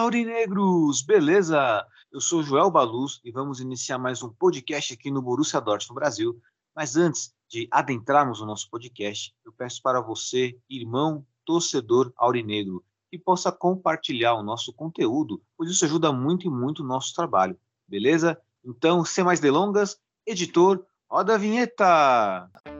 Fala, Aurinegros! Beleza? Eu sou Joel Baluz e vamos iniciar mais um podcast aqui no Borussia Dortmund Brasil. Mas antes de adentrarmos no nosso podcast, eu peço para você, irmão torcedor aurinegro, que possa compartilhar o nosso conteúdo, pois isso ajuda muito e muito o nosso trabalho. Beleza? Então, sem mais delongas, editor, roda a vinheta! Schmelzer,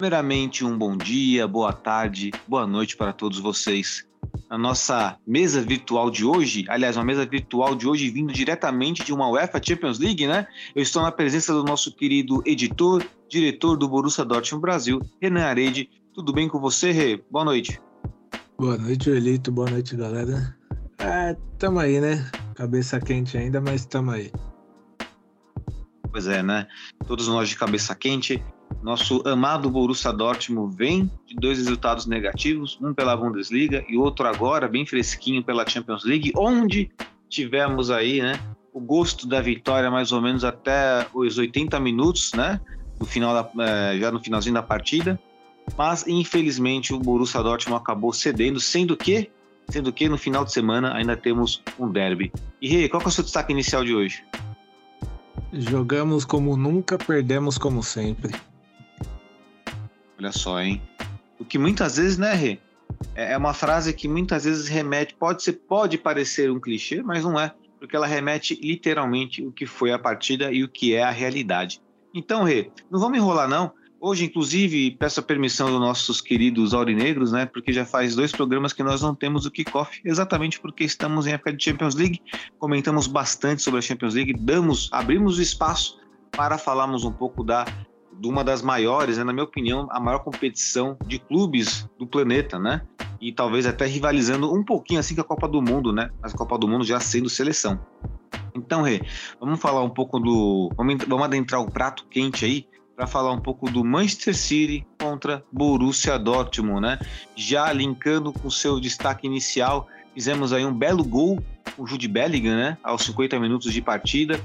Primeiramente, um bom dia, boa tarde, boa noite para todos vocês. Na nossa mesa virtual de hoje, aliás, uma mesa virtual de hoje vindo diretamente de uma UEFA Champions League, né? Eu estou na presença do nosso querido editor, diretor do Borussia Dortmund Brasil, Renan Arede. Tudo bem com você, Rê? Boa noite. Boa noite, Elito. Boa noite, galera. É, tamo aí, né? Cabeça quente ainda, mas tamo aí. Pois é, né? Todos nós de cabeça quente. Nosso amado Borussia Dortmund vem de dois resultados negativos, um pela Bundesliga e outro agora, bem fresquinho, pela Champions League, onde tivemos aí, né, o gosto da vitória mais ou menos até os 80 minutos, né, no final da, eh, já no finalzinho da partida. Mas, infelizmente, o Borussia Dortmund acabou cedendo, sendo que, sendo que no final de semana ainda temos um derby. E, Rei, qual é o seu destaque inicial de hoje? Jogamos como nunca, perdemos como sempre. Olha só, hein? O que muitas vezes, né, Rê? É é uma frase que muitas vezes remete, pode ser, pode parecer um clichê, mas não é, porque ela remete literalmente o que foi a partida e o que é a realidade. Então, Rê, não vamos enrolar não. Hoje, inclusive, peço a permissão dos nossos queridos aurinegros, né? Porque já faz dois programas que nós não temos o kickoff, exatamente porque estamos em época de Champions League. Comentamos bastante sobre a Champions League, damos, abrimos o espaço para falarmos um pouco da de uma das maiores, né, na minha opinião, a maior competição de clubes do planeta, né? E talvez até rivalizando um pouquinho assim com a Copa do Mundo, né? Mas a Copa do Mundo já sendo seleção. Então, Rê, vamos falar um pouco do. Vamos, adentrar o prato quente aí para falar um pouco do Manchester City contra Borussia Dortmund, né? Já linkando com seu destaque inicial, fizemos aí um belo gol com o Jude Bellingham, né? Aos 50 minutos de partida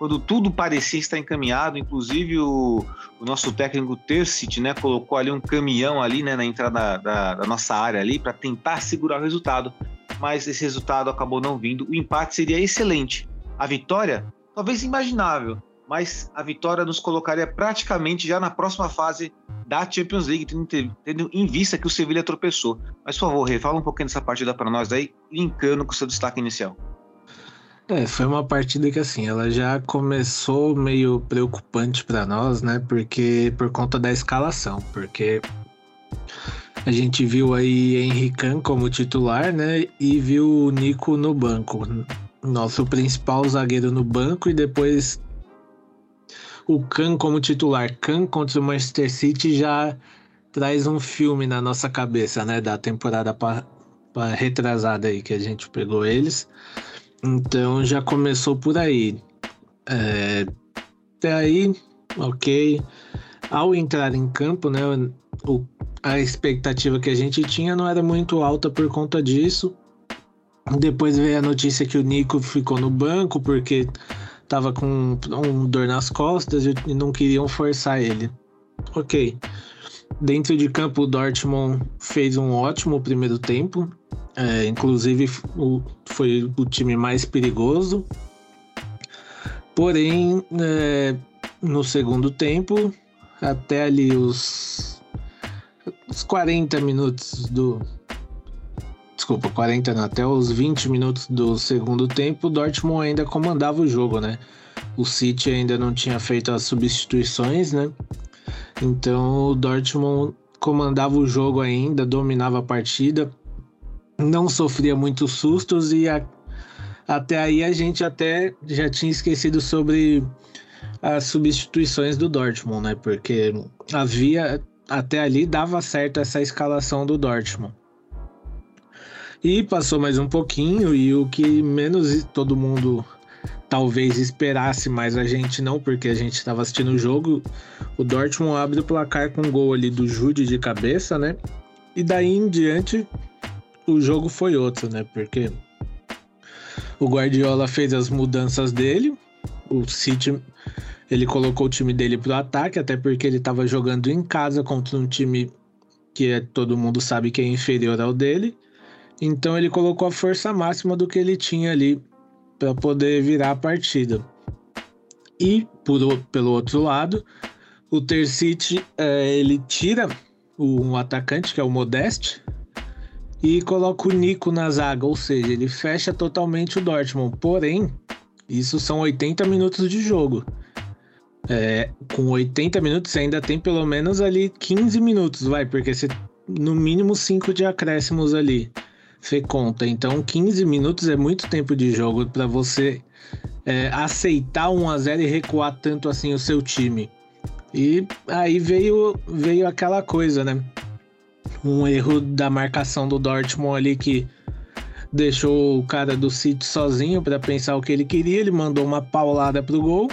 quando tudo parecia estar encaminhado, inclusive o, o nosso técnico Tercit, né, colocou ali um caminhão ali, né, na entrada da, da nossa área ali para tentar segurar o resultado, mas esse resultado acabou não vindo. O empate seria excelente. A vitória, talvez imaginável, mas a vitória nos colocaria praticamente já na próxima fase da Champions League, tendo, tendo em vista que o Sevilha tropeçou. Mas, por favor, Rê, fala um pouquinho dessa partida para nós aí, linkando com o seu destaque inicial. É, foi uma partida que assim, ela já começou meio preocupante para nós, né? Porque por conta da escalação, porque a gente viu aí Henrican como titular, né? E viu o Nico no banco, nosso principal zagueiro no banco e depois o Can como titular. Can contra o Manchester City já traz um filme na nossa cabeça, né? Da temporada pa, pa retrasada aí que a gente pegou eles. Então já começou por aí. É, até aí, ok. Ao entrar em campo, né, o, a expectativa que a gente tinha não era muito alta por conta disso. Depois veio a notícia que o Nico ficou no banco porque tava com um dor nas costas e não queriam forçar ele. Ok. Dentro de campo, o Dortmund fez um ótimo primeiro tempo. É, inclusive, o, foi o time mais perigoso. Porém, é, no segundo tempo, até ali os, os 40 minutos do. desculpa, 40 não, até os 20 minutos do segundo tempo, o Dortmund ainda comandava o jogo, né? O City ainda não tinha feito as substituições, né? Então o Dortmund comandava o jogo ainda, dominava a partida, não sofria muitos sustos e a, até aí a gente até já tinha esquecido sobre as substituições do Dortmund, né? Porque havia até ali dava certo essa escalação do Dortmund. E passou mais um pouquinho e o que menos todo mundo talvez esperasse, mas a gente não, porque a gente estava assistindo o jogo. O Dortmund abre o placar com um gol ali do Jude de cabeça, né? E daí em diante o jogo foi outro, né? Porque o Guardiola fez as mudanças dele, o City ele colocou o time dele pro ataque, até porque ele estava jogando em casa contra um time que é, todo mundo sabe que é inferior ao dele. Então ele colocou a força máxima do que ele tinha ali para poder virar a partida. E por, pelo outro lado, o Tercite é, ele tira um atacante que é o Modeste e coloca o Nico na zaga, ou seja, ele fecha totalmente o Dortmund. Porém, isso são 80 minutos de jogo. É, com 80 minutos você ainda tem pelo menos ali 15 minutos, vai, porque você no mínimo 5 de acréscimos ali você conta. Então, 15 minutos é muito tempo de jogo para você é, aceitar 1 a 0 e recuar tanto assim o seu time. E aí veio, veio aquela coisa, né? Um erro da marcação do Dortmund ali que deixou o cara do City sozinho para pensar o que ele queria. Ele mandou uma paulada pro gol.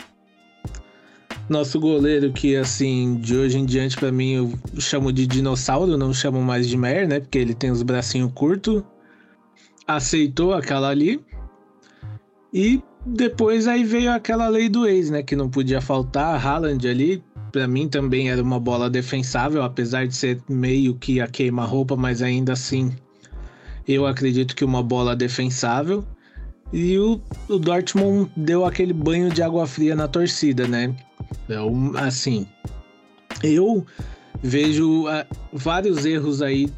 Nosso goleiro, que assim, de hoje em diante, para mim, eu chamo de dinossauro, não chamo mais de Mer, né? Porque ele tem os bracinhos curtos aceitou aquela ali. E depois aí veio aquela lei do ex, né? Que não podia faltar. Haaland ali, para mim também era uma bola defensável, apesar de ser meio que a queima-roupa, mas ainda assim eu acredito que uma bola defensável. E o, o Dortmund deu aquele banho de água fria na torcida, né? Então, assim, eu vejo uh, vários erros aí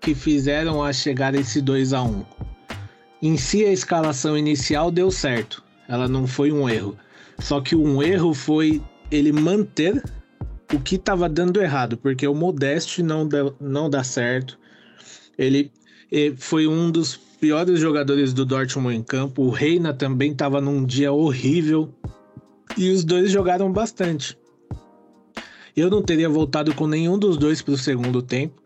que fizeram a chegar esse 2 a 1 em si a escalação inicial deu certo, ela não foi um erro. Só que um erro foi ele manter o que estava dando errado, porque o Modeste não, deu, não dá certo. Ele, ele foi um dos piores jogadores do Dortmund em campo. O Reina também estava num dia horrível. E os dois jogaram bastante. Eu não teria voltado com nenhum dos dois para o segundo tempo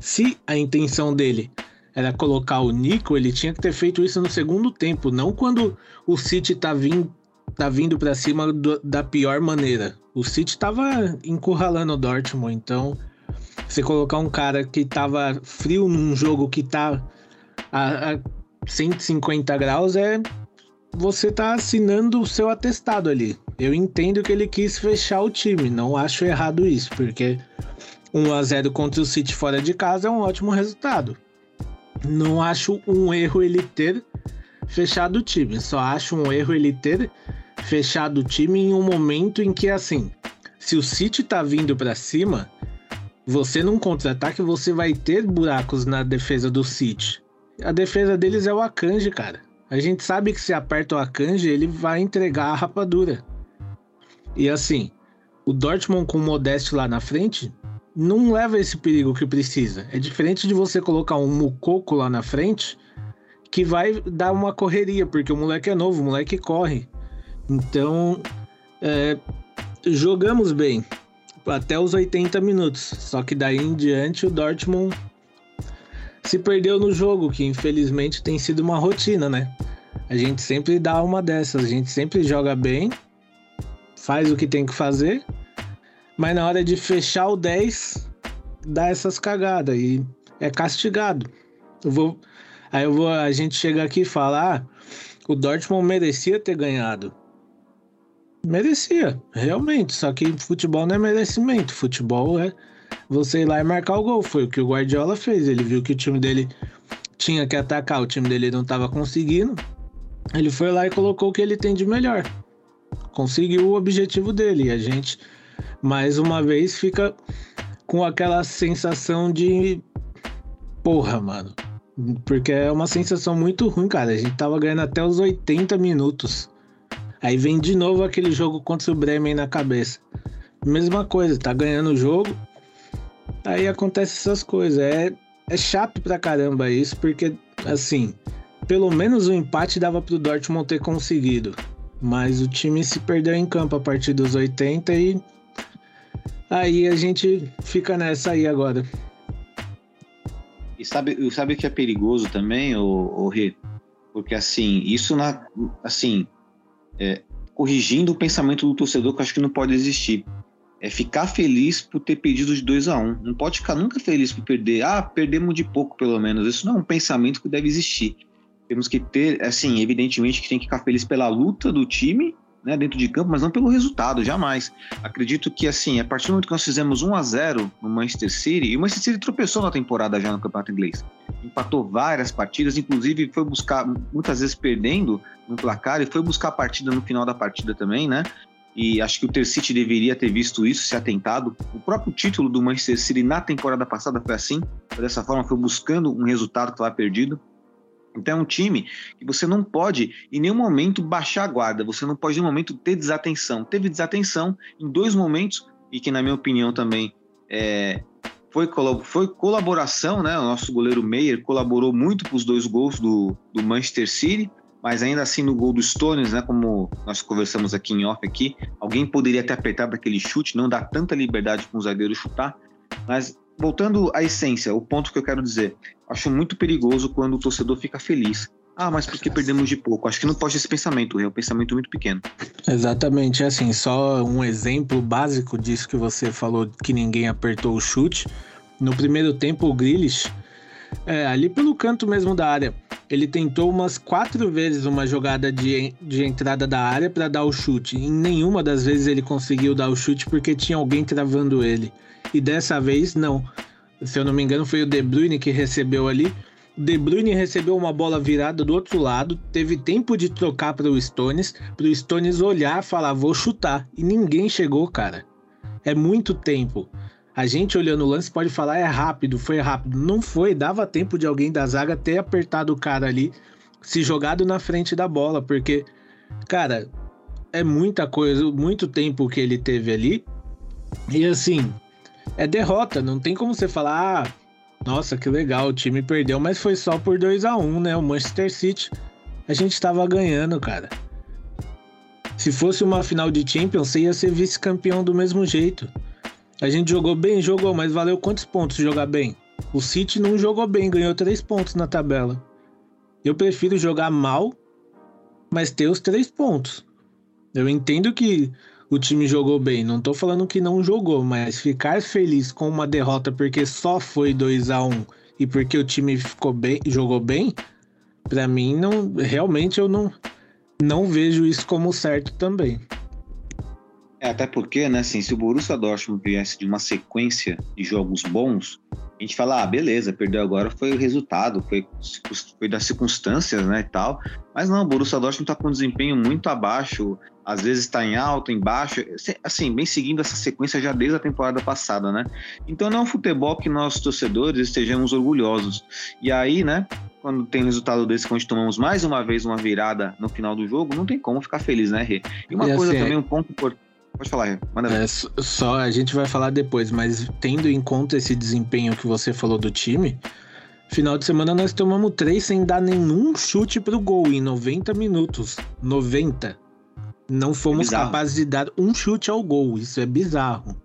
se a intenção dele era colocar o Nico, ele tinha que ter feito isso no segundo tempo, não quando o City tá vindo, tá vindo para cima do, da pior maneira. O City tava encurralando o Dortmund, então você colocar um cara que tava frio num jogo que tá a, a 150 graus é você tá assinando o seu atestado ali. Eu entendo que ele quis fechar o time, não acho errado isso, porque 1 a 0 contra o City fora de casa é um ótimo resultado. Não acho um erro ele ter fechado o time. Só acho um erro ele ter fechado o time em um momento em que, assim, se o City tá vindo para cima, você num contra-ataque você vai ter buracos na defesa do City. A defesa deles é o Akanji, cara. A gente sabe que se aperta o Akanji, ele vai entregar a rapadura. E assim, o Dortmund com o Modeste lá na frente não leva esse perigo que precisa. É diferente de você colocar um mucoco lá na frente que vai dar uma correria, porque o moleque é novo, o moleque corre. Então, é, jogamos bem até os 80 minutos. Só que daí em diante o Dortmund se perdeu no jogo, que infelizmente tem sido uma rotina, né? A gente sempre dá uma dessas, a gente sempre joga bem, faz o que tem que fazer mas na hora de fechar o 10, dá essas cagadas e é castigado. Eu vou, aí eu vou, a gente chega aqui e fala, ah, o Dortmund merecia ter ganhado. Merecia, realmente. Só que futebol não é merecimento. Futebol é você ir lá e marcar o gol. Foi o que o Guardiola fez. Ele viu que o time dele tinha que atacar, o time dele não estava conseguindo. Ele foi lá e colocou o que ele tem de melhor. Conseguiu o objetivo dele. E a gente mais uma vez fica com aquela sensação de porra, mano. Porque é uma sensação muito ruim, cara. A gente tava ganhando até os 80 minutos. Aí vem de novo aquele jogo contra o Bremen na cabeça. Mesma coisa, tá ganhando o jogo. Aí acontece essas coisas. É, é chato pra caramba isso, porque, assim, pelo menos o empate dava pro Dortmund ter conseguido. Mas o time se perdeu em campo a partir dos 80 e. Aí a gente fica nessa aí agora. E sabe, sabe que é perigoso também, o Rê? Porque assim, isso na, assim, é, corrigindo o pensamento do torcedor que eu acho que não pode existir. É ficar feliz por ter perdido de 2 a 1 um. Não pode ficar nunca feliz por perder. Ah, perdemos de pouco, pelo menos. Isso não é um pensamento que deve existir. Temos que ter, assim, evidentemente que tem que ficar feliz pela luta do time né, dentro de campo, mas não pelo resultado, jamais. Acredito que, assim, a partir do momento que nós fizemos 1 a 0 no Manchester City, e o Manchester City tropeçou na temporada já no Campeonato Inglês, empatou várias partidas, inclusive foi buscar, muitas vezes perdendo no placar, e foi buscar a partida no final da partida também, né? E acho que o Ter City deveria ter visto isso, se atentado. O próprio título do Manchester City na temporada passada foi assim, dessa forma, foi buscando um resultado que estava perdido. Então é um time que você não pode em nenhum momento baixar a guarda, você não pode em nenhum momento ter desatenção. Teve desatenção em dois momentos, e que na minha opinião também é, foi, foi colaboração, né? O nosso goleiro Meyer colaborou muito para os dois gols do, do Manchester City, mas ainda assim no gol do Stones, né? Como nós conversamos aqui em off aqui, alguém poderia ter apertado aquele chute, não dá tanta liberdade para um zagueiro chutar, mas voltando à essência, o ponto que eu quero dizer, acho muito perigoso quando o torcedor fica feliz. Ah, mas porque perdemos de pouco? Acho que não pode esse pensamento, é um pensamento muito pequeno. Exatamente, assim, só um exemplo básico disso que você falou que ninguém apertou o chute. No primeiro tempo, o Grealish, é, ali pelo canto mesmo da área, ele tentou umas quatro vezes uma jogada de, de entrada da área para dar o chute. Em nenhuma das vezes ele conseguiu dar o chute porque tinha alguém travando ele. E dessa vez, não. Se eu não me engano, foi o De Bruyne que recebeu ali. De Bruyne recebeu uma bola virada do outro lado, teve tempo de trocar para o Stones, para o Stones olhar e falar, vou chutar. E ninguém chegou, cara. É muito tempo. A gente olhando o lance pode falar, é rápido, foi rápido. Não foi, dava tempo de alguém da zaga ter apertado o cara ali, se jogado na frente da bola, porque, cara, é muita coisa, muito tempo que ele teve ali. E assim, é derrota, não tem como você falar, ah, nossa, que legal, o time perdeu, mas foi só por 2 a 1 um, né? O Manchester City, a gente tava ganhando, cara. Se fosse uma final de Champions, você ia ser vice-campeão do mesmo jeito. A gente jogou bem, jogou, mas valeu quantos pontos jogar bem? O City não jogou bem, ganhou três pontos na tabela. Eu prefiro jogar mal, mas ter os três pontos. Eu entendo que o time jogou bem. Não tô falando que não jogou, mas ficar feliz com uma derrota porque só foi 2 a 1 e porque o time ficou bem, jogou bem, para mim não, realmente eu não não vejo isso como certo também. É, até porque, né, assim, se o Borussia Dortmund viesse de uma sequência de jogos bons, a gente fala, ah, beleza, perdeu agora foi o resultado, foi, foi das circunstâncias, né, e tal. Mas não, o Borussia Dortmund tá com um desempenho muito abaixo, às vezes está em alto, em baixo, assim, bem seguindo essa sequência já desde a temporada passada, né? Então não é um futebol que nós torcedores estejamos orgulhosos. E aí, né, quando tem um resultado desse, quando tomamos mais uma vez uma virada no final do jogo, não tem como ficar feliz, né, Rê? E uma e coisa assim, também, um ponto importante. Pode falar, Rê. Manda é, só a gente vai falar depois, mas tendo em conta esse desempenho que você falou do time, final de semana nós tomamos três sem dar nenhum chute pro gol em 90 minutos. 90. Não fomos é capazes de dar um chute ao gol. Isso é bizarro.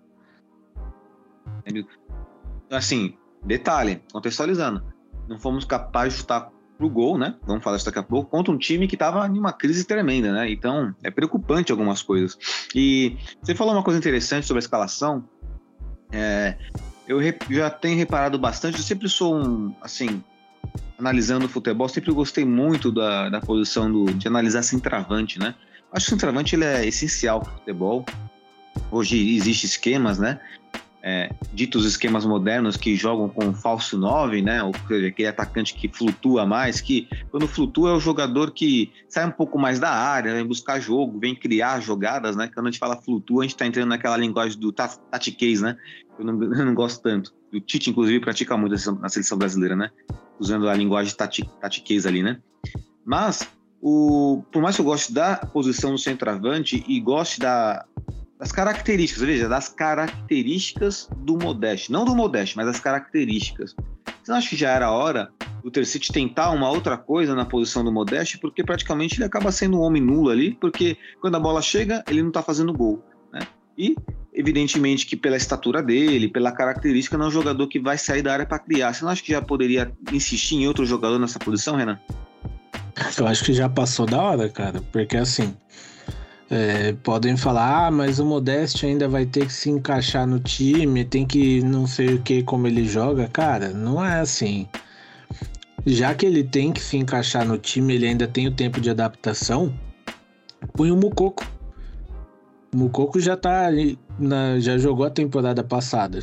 Assim, detalhe, contextualizando. Não fomos capazes de chutar pro gol, né? Vamos falar isso daqui a pouco, contra um time que estava em uma crise tremenda, né? Então, é preocupante algumas coisas. E você falou uma coisa interessante sobre a escalação. É, eu já tenho reparado bastante, eu sempre sou um, assim, analisando o futebol, sempre gostei muito da, da posição do, de analisar centroavante, né? Acho que o centroavante ele é essencial para o futebol. Hoje existem esquemas, né? É, ditos esquemas modernos que jogam com falso 9, né? Ou seja, aquele atacante que flutua mais, que quando flutua é o jogador que sai um pouco mais da área, vem buscar jogo, vem criar jogadas, né? Quando a gente fala flutua, a gente está entrando naquela linguagem do tatiquês, né? Eu não, eu não gosto tanto. O Tite, inclusive, pratica muito na seleção brasileira, né? usando a linguagem tati, tatiqueza ali, né? Mas, o, por mais que eu goste da posição do centroavante e goste da, das características, veja, das características do Modeste. Não do Modeste, mas das características. Você não acha que já era hora do Tercite tentar uma outra coisa na posição do Modeste? Porque praticamente ele acaba sendo um homem nulo ali, porque quando a bola chega, ele não está fazendo gol. Né? E, evidentemente, que pela estatura dele, pela característica, não é um jogador que vai sair da área para criar. Você não acha que já poderia insistir em outro jogador nessa posição, Renan? Eu acho que já passou da hora, cara, porque assim. É, podem falar, ah, mas o Modeste ainda vai ter que se encaixar no time, tem que não sei o que como ele joga. Cara, não é assim. Já que ele tem que se encaixar no time, ele ainda tem o tempo de adaptação, põe o Mucoco. O Mucoco já tá na, já jogou a temporada passada.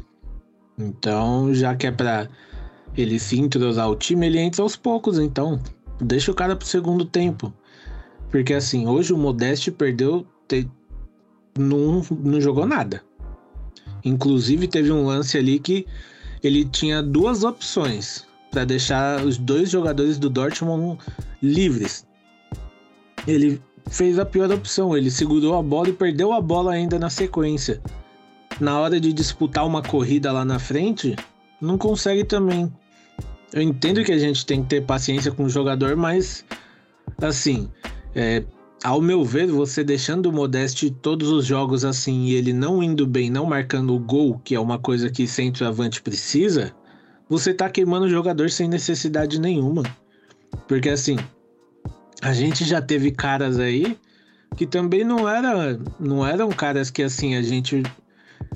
Então, já que é pra ele se entrosar o time, ele entra aos poucos, então. Deixa o cara pro segundo tempo. Porque assim, hoje o Modeste perdeu, te, não, não jogou nada. Inclusive teve um lance ali que ele tinha duas opções para deixar os dois jogadores do Dortmund livres. Ele fez a pior opção, ele segurou a bola e perdeu a bola ainda na sequência. Na hora de disputar uma corrida lá na frente, não consegue também. Eu entendo que a gente tem que ter paciência com o jogador, mas assim, é, ao meu ver, você deixando o Modeste todos os jogos assim e ele não indo bem, não marcando o gol, que é uma coisa que centroavante precisa, você tá queimando o jogador sem necessidade nenhuma. Porque assim, a gente já teve caras aí que também não era, não eram caras que assim a gente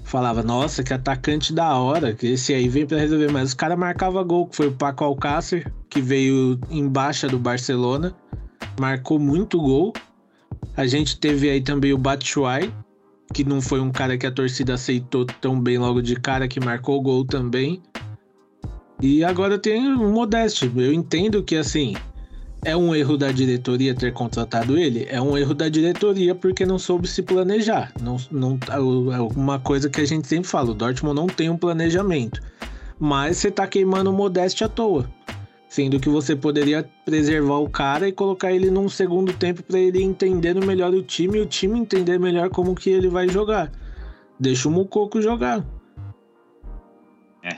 falava, nossa, que atacante da hora, que esse aí veio para resolver, mas o cara marcava gol, que foi o Paco Alcácer, que veio em baixa do Barcelona marcou muito gol. A gente teve aí também o Batshuayi, que não foi um cara que a torcida aceitou tão bem logo de cara, que marcou gol também. E agora tem o Modeste. Eu entendo que, assim, é um erro da diretoria ter contratado ele? É um erro da diretoria porque não soube se planejar. Não, não, é uma coisa que a gente sempre fala: o Dortmund não tem um planejamento. Mas você tá queimando o Modeste à toa. Sendo que você poderia preservar o cara e colocar ele num segundo tempo para ele entender melhor o time e o time entender melhor como que ele vai jogar. Deixa o Mucoco jogar. É.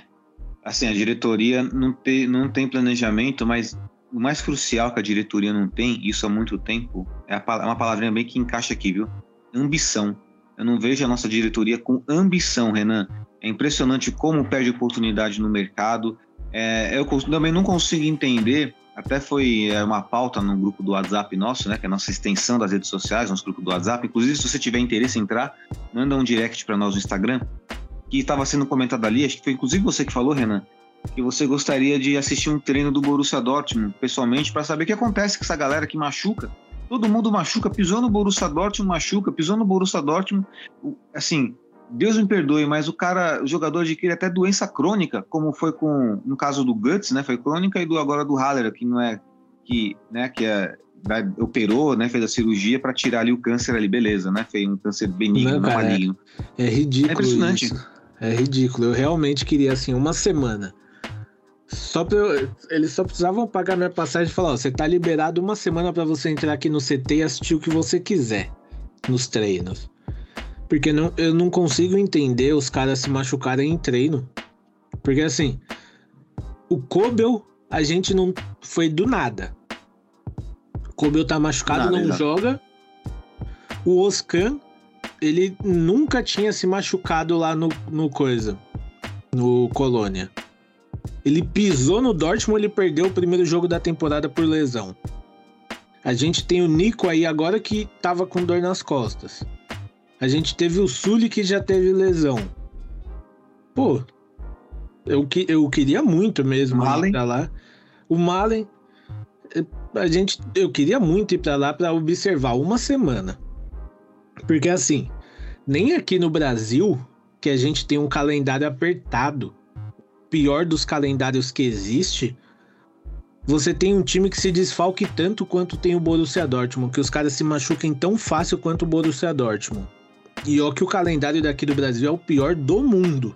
Assim, a diretoria não tem, não tem planejamento, mas o mais crucial que a diretoria não tem, isso há muito tempo, é, é uma palavrinha bem que encaixa aqui, viu? Ambição. Eu não vejo a nossa diretoria com ambição, Renan. É impressionante como perde oportunidade no mercado, é, eu também não consigo entender, até foi é, uma pauta no grupo do WhatsApp nosso, né, que é a nossa extensão das redes sociais, nosso grupo do WhatsApp. Inclusive, se você tiver interesse em entrar, manda um direct para nós no Instagram, que estava sendo comentado ali, acho que foi inclusive você que falou, Renan, que você gostaria de assistir um treino do Borussia Dortmund pessoalmente para saber o que acontece com essa galera que machuca. Todo mundo machuca, pisou no Borussia Dortmund, machuca, pisou no Borussia Dortmund, assim, Deus me perdoe, mas o cara, o jogador adquire até doença crônica, como foi com no caso do Guts, né? Foi crônica e do agora do Haller, que não é que, né, que é vai, operou, né, fez a cirurgia para tirar ali o câncer ali, beleza, né? Fez um câncer benigno, não, não maligno. É, é ridículo. É impressionante. Isso. É ridículo. Eu realmente queria assim uma semana. Só pra eles só precisavam pagar minha passagem e falar: ó, você tá liberado uma semana para você entrar aqui no CT e assistir o que você quiser nos treinos. Porque não, eu não consigo entender os caras se machucarem em treino. Porque assim, o Kobel, a gente não foi do nada. O Kobel tá machucado, nada, não joga. O Oscan, ele nunca tinha se machucado lá no, no coisa, no Colônia. Ele pisou no Dortmund, ele perdeu o primeiro jogo da temporada por lesão. A gente tem o Nico aí agora que tava com dor nas costas. A gente teve o Sully que já teve lesão. Pô, eu, que, eu queria muito mesmo Malen. ir pra lá. O Malen, a gente, eu queria muito ir pra lá para observar uma semana. Porque assim, nem aqui no Brasil, que a gente tem um calendário apertado, pior dos calendários que existe, você tem um time que se desfalque tanto quanto tem o Borussia Dortmund, que os caras se machuquem tão fácil quanto o Borussia Dortmund. E ó que o calendário daqui do Brasil é o pior do mundo.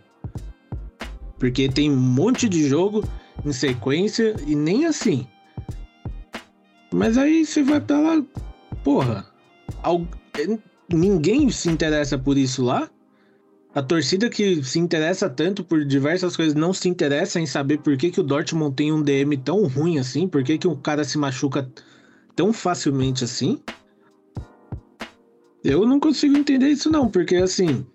Porque tem um monte de jogo em sequência e nem assim. Mas aí você vai pra lá, porra. Ninguém se interessa por isso lá. A torcida que se interessa tanto por diversas coisas não se interessa em saber por que, que o Dortmund tem um DM tão ruim assim, por que, que o cara se machuca tão facilmente assim. Eu não consigo entender isso não, porque assim,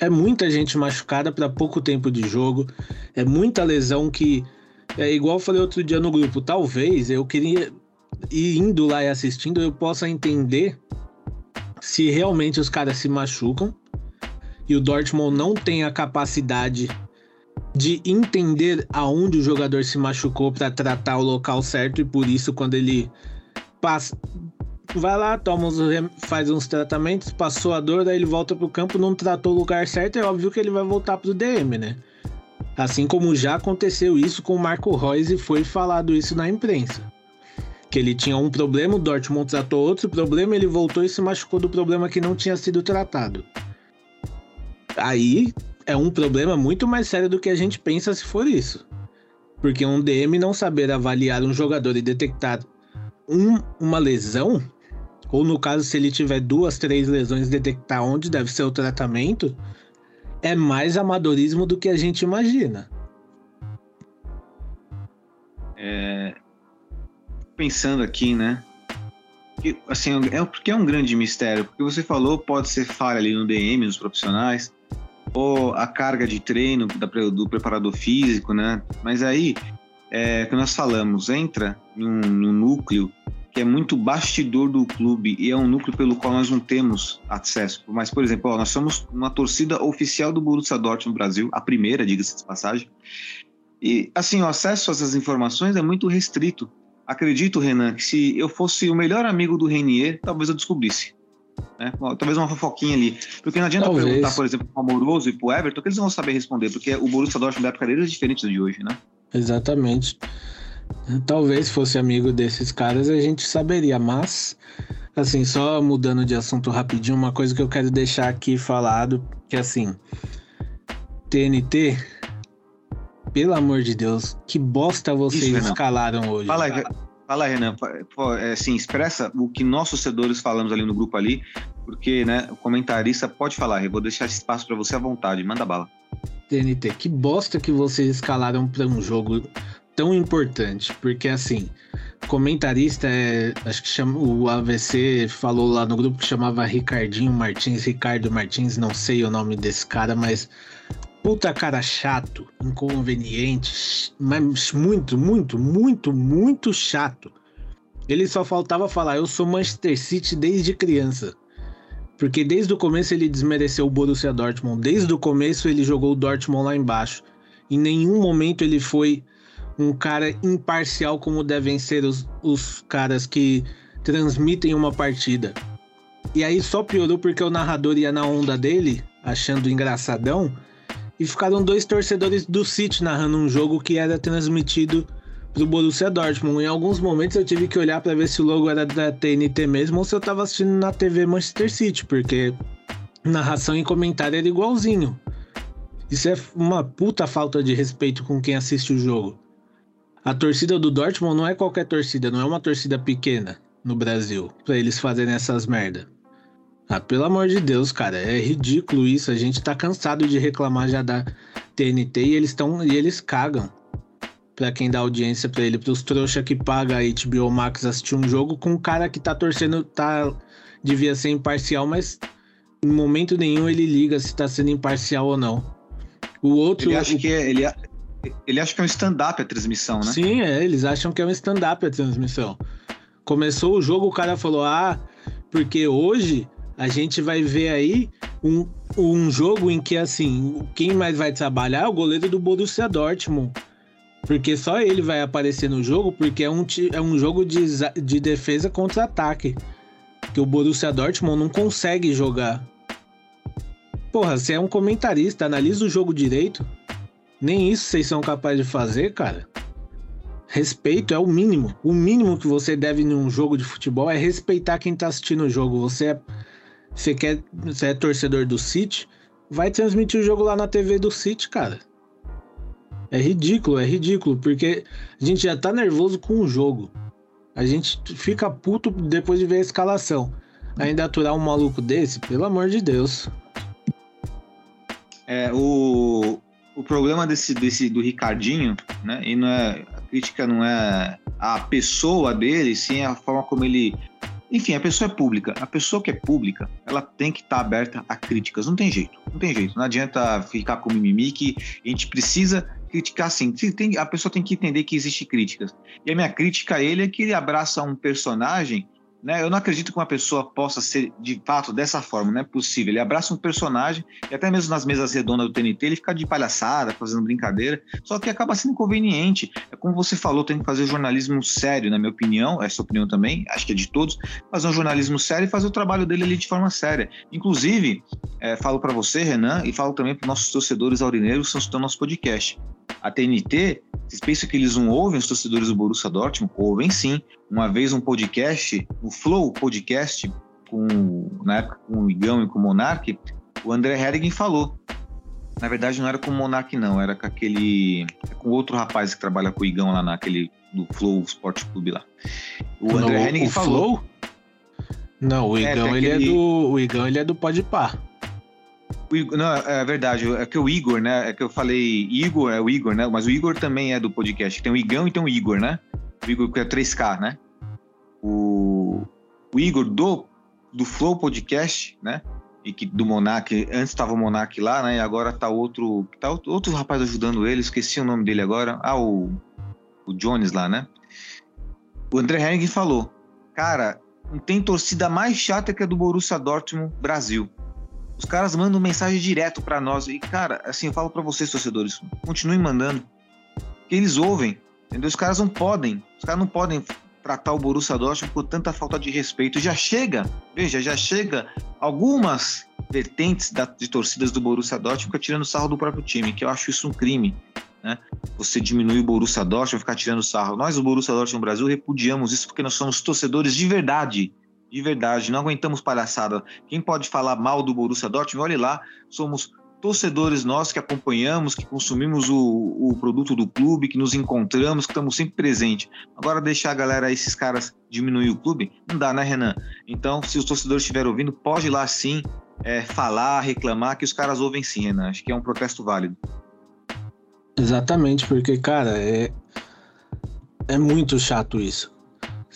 é muita gente machucada para pouco tempo de jogo, é muita lesão que é igual eu falei outro dia no grupo, talvez eu queria ir indo lá e assistindo eu possa entender se realmente os caras se machucam e o Dortmund não tem a capacidade de entender aonde o jogador se machucou para tratar o local certo e por isso quando ele passa vai lá, toma uns, faz uns tratamentos, passou a dor, daí ele volta pro campo, não tratou o lugar certo, é óbvio que ele vai voltar pro DM, né? Assim como já aconteceu isso com o Marco Reus e foi falado isso na imprensa. Que ele tinha um problema, o Dortmund tratou outro problema, ele voltou e se machucou do problema que não tinha sido tratado. Aí é um problema muito mais sério do que a gente pensa se for isso. Porque um DM não saber avaliar um jogador e detectar um, uma lesão ou no caso, se ele tiver duas, três lesões, detectar onde deve ser o tratamento, é mais amadorismo do que a gente imagina. É... Pensando aqui, né? Que, assim, é porque é um grande mistério. Porque você falou, pode ser falha ali no DM, nos profissionais, ou a carga de treino do preparador físico, né? Mas aí, é, que nós falamos, entra num, num núcleo que é muito bastidor do clube e é um núcleo pelo qual nós não temos acesso. Mas, por exemplo, ó, nós somos uma torcida oficial do Borussia Dortmund no Brasil, a primeira, diga-se de passagem. E, assim, o acesso a essas informações é muito restrito. Acredito, Renan, que se eu fosse o melhor amigo do Renier, talvez eu descobrisse. Né? Talvez uma fofoquinha ali. Porque não adianta talvez. perguntar, por exemplo, para o Amoroso e para o Everton, que eles vão saber responder, porque o Borussia Dortmund da época deles é diferente do de hoje, né? Exatamente. Talvez fosse amigo desses caras a gente saberia, mas assim, só mudando de assunto rapidinho, uma coisa que eu quero deixar aqui falado, que assim, TNT, pelo amor de Deus, que bosta vocês Isso, escalaram hoje. Fala, fala Renan, é, assim, expressa o que nós torcedores falamos ali no grupo ali, porque, né, o comentarista pode falar, eu vou deixar esse espaço para você à vontade, manda bala. TNT, que bosta que vocês escalaram para um jogo tão importante, porque assim, comentarista é, acho que chama, o AVC falou lá no grupo que chamava Ricardinho Martins, Ricardo Martins, não sei o nome desse cara, mas puta cara chato, inconveniente, mas muito, muito, muito, muito chato. Ele só faltava falar, eu sou Manchester City desde criança. Porque desde o começo ele desmereceu o Borussia Dortmund, desde o começo ele jogou o Dortmund lá embaixo. Em nenhum momento ele foi um cara imparcial como devem ser os, os caras que transmitem uma partida. E aí só piorou porque o narrador ia na onda dele, achando engraçadão, e ficaram dois torcedores do City narrando um jogo que era transmitido pro Borussia Dortmund. Em alguns momentos eu tive que olhar para ver se o logo era da TNT mesmo ou se eu tava assistindo na TV Manchester City, porque narração e comentário era igualzinho. Isso é uma puta falta de respeito com quem assiste o jogo. A torcida do Dortmund não é qualquer torcida, não é uma torcida pequena no Brasil, para eles fazerem essas merda. Ah, pelo amor de Deus, cara, é ridículo isso. A gente tá cansado de reclamar já da TNT e eles estão e eles cagam para quem dá audiência para ele, pros trouxa que paga a HBO Max assistir um jogo com um cara que tá torcendo, tá devia ser imparcial, mas em momento nenhum ele liga se tá sendo imparcial ou não. O outro, ele acha o... que é, ele, ele acha que é um stand-up a transmissão, né? Sim, é, eles acham que é um stand-up a transmissão. Começou o jogo, o cara falou: ah, porque hoje a gente vai ver aí um, um jogo em que, assim, quem mais vai trabalhar é o goleiro do Borussia Dortmund. Porque só ele vai aparecer no jogo, porque é um, é um jogo de, de defesa contra ataque. Que o Borussia Dortmund não consegue jogar. Porra, você é um comentarista, analisa o jogo direito. Nem isso vocês são capazes de fazer, cara. Respeito é o mínimo. O mínimo que você deve num jogo de futebol é respeitar quem tá assistindo o jogo. Você é, você quer, você é torcedor do City, vai transmitir o jogo lá na TV do City, cara. É ridículo, é ridículo, porque a gente já tá nervoso com o jogo. A gente fica puto depois de ver a escalação. Ainda aturar um maluco desse, pelo amor de Deus. É, o, o problema desse, desse do Ricardinho, né? E não é, a crítica não é a pessoa dele, sim a forma como ele. Enfim, a pessoa é pública. A pessoa que é pública, ela tem que estar aberta a críticas. Não tem jeito, não tem jeito. Não adianta ficar com mimimi que a gente precisa criticar sim. A pessoa tem que entender que existe críticas. E a minha crítica a ele é que ele abraça um personagem né? Eu não acredito que uma pessoa possa ser de fato dessa forma, não é possível. Ele abraça um personagem e até mesmo nas mesas redondas do TNT ele fica de palhaçada, fazendo brincadeira, só que acaba sendo inconveniente. É como você falou, tem que fazer jornalismo sério, na minha opinião, essa opinião também, acho que é de todos, fazer um jornalismo sério e fazer o trabalho dele ali de forma séria. Inclusive, é, falo para você, Renan, e falo também para nossos torcedores aurineiros que estão no nosso podcast. A TNT, vocês pensam que eles não ouvem os torcedores do Borussia Dortmund? Ouvem sim. Uma vez um podcast, o Flow Podcast, com, na época com o Igão e com o Monark, o André Herrigen falou. Na verdade, não era com o Monark, não, era com aquele. com outro rapaz que trabalha com o Igão lá naquele. do Flow Sport Clube lá. O André Herrigen falou. Flow? Não, o é, Igão, é, ele aquele... é do. O Igão ele é do Podpah. Igor, não, é verdade, é que o Igor, né? É que eu falei Igor, é o Igor, né? Mas o Igor também é do podcast. Tem o Igão e tem o Igor, né? O Igor que é 3K, né? O, o Igor do, do Flow Podcast, né? E que do Monark, antes estava o Monark lá, né? E agora tá outro. Tá outro rapaz ajudando ele, esqueci o nome dele agora. Ah, o, o Jones lá, né? O André Henning falou: Cara, não tem torcida mais chata que a do Borussia Dortmund Brasil. Os caras mandam mensagem direto para nós. E, cara, assim, eu falo para vocês, torcedores, continuem mandando. Que eles ouvem, entendeu? Os caras não podem. Os caras não podem tratar o Borussia Dortmund com tanta falta de respeito. Já chega, veja, já chega algumas vertentes da, de torcidas do Borussia Dortmund ficar tirando sarro do próprio time, que eu acho isso um crime. Né? Você diminuir o Borussia Dortmund, ficar tirando sarro. Nós, o Borussia Dortmund Brasil, repudiamos isso porque nós somos torcedores de verdade de verdade, não aguentamos palhaçada. Quem pode falar mal do Borussia Dortmund, olhe lá, somos torcedores nós que acompanhamos, que consumimos o, o produto do clube, que nos encontramos, que estamos sempre presentes. Agora deixar a galera, esses caras diminuir o clube, não dá, né, Renan? Então, se os torcedores estiverem ouvindo, pode ir lá sim é, falar, reclamar, que os caras ouvem sim, Renan. Acho que é um protesto válido. Exatamente, porque, cara, é, é muito chato isso.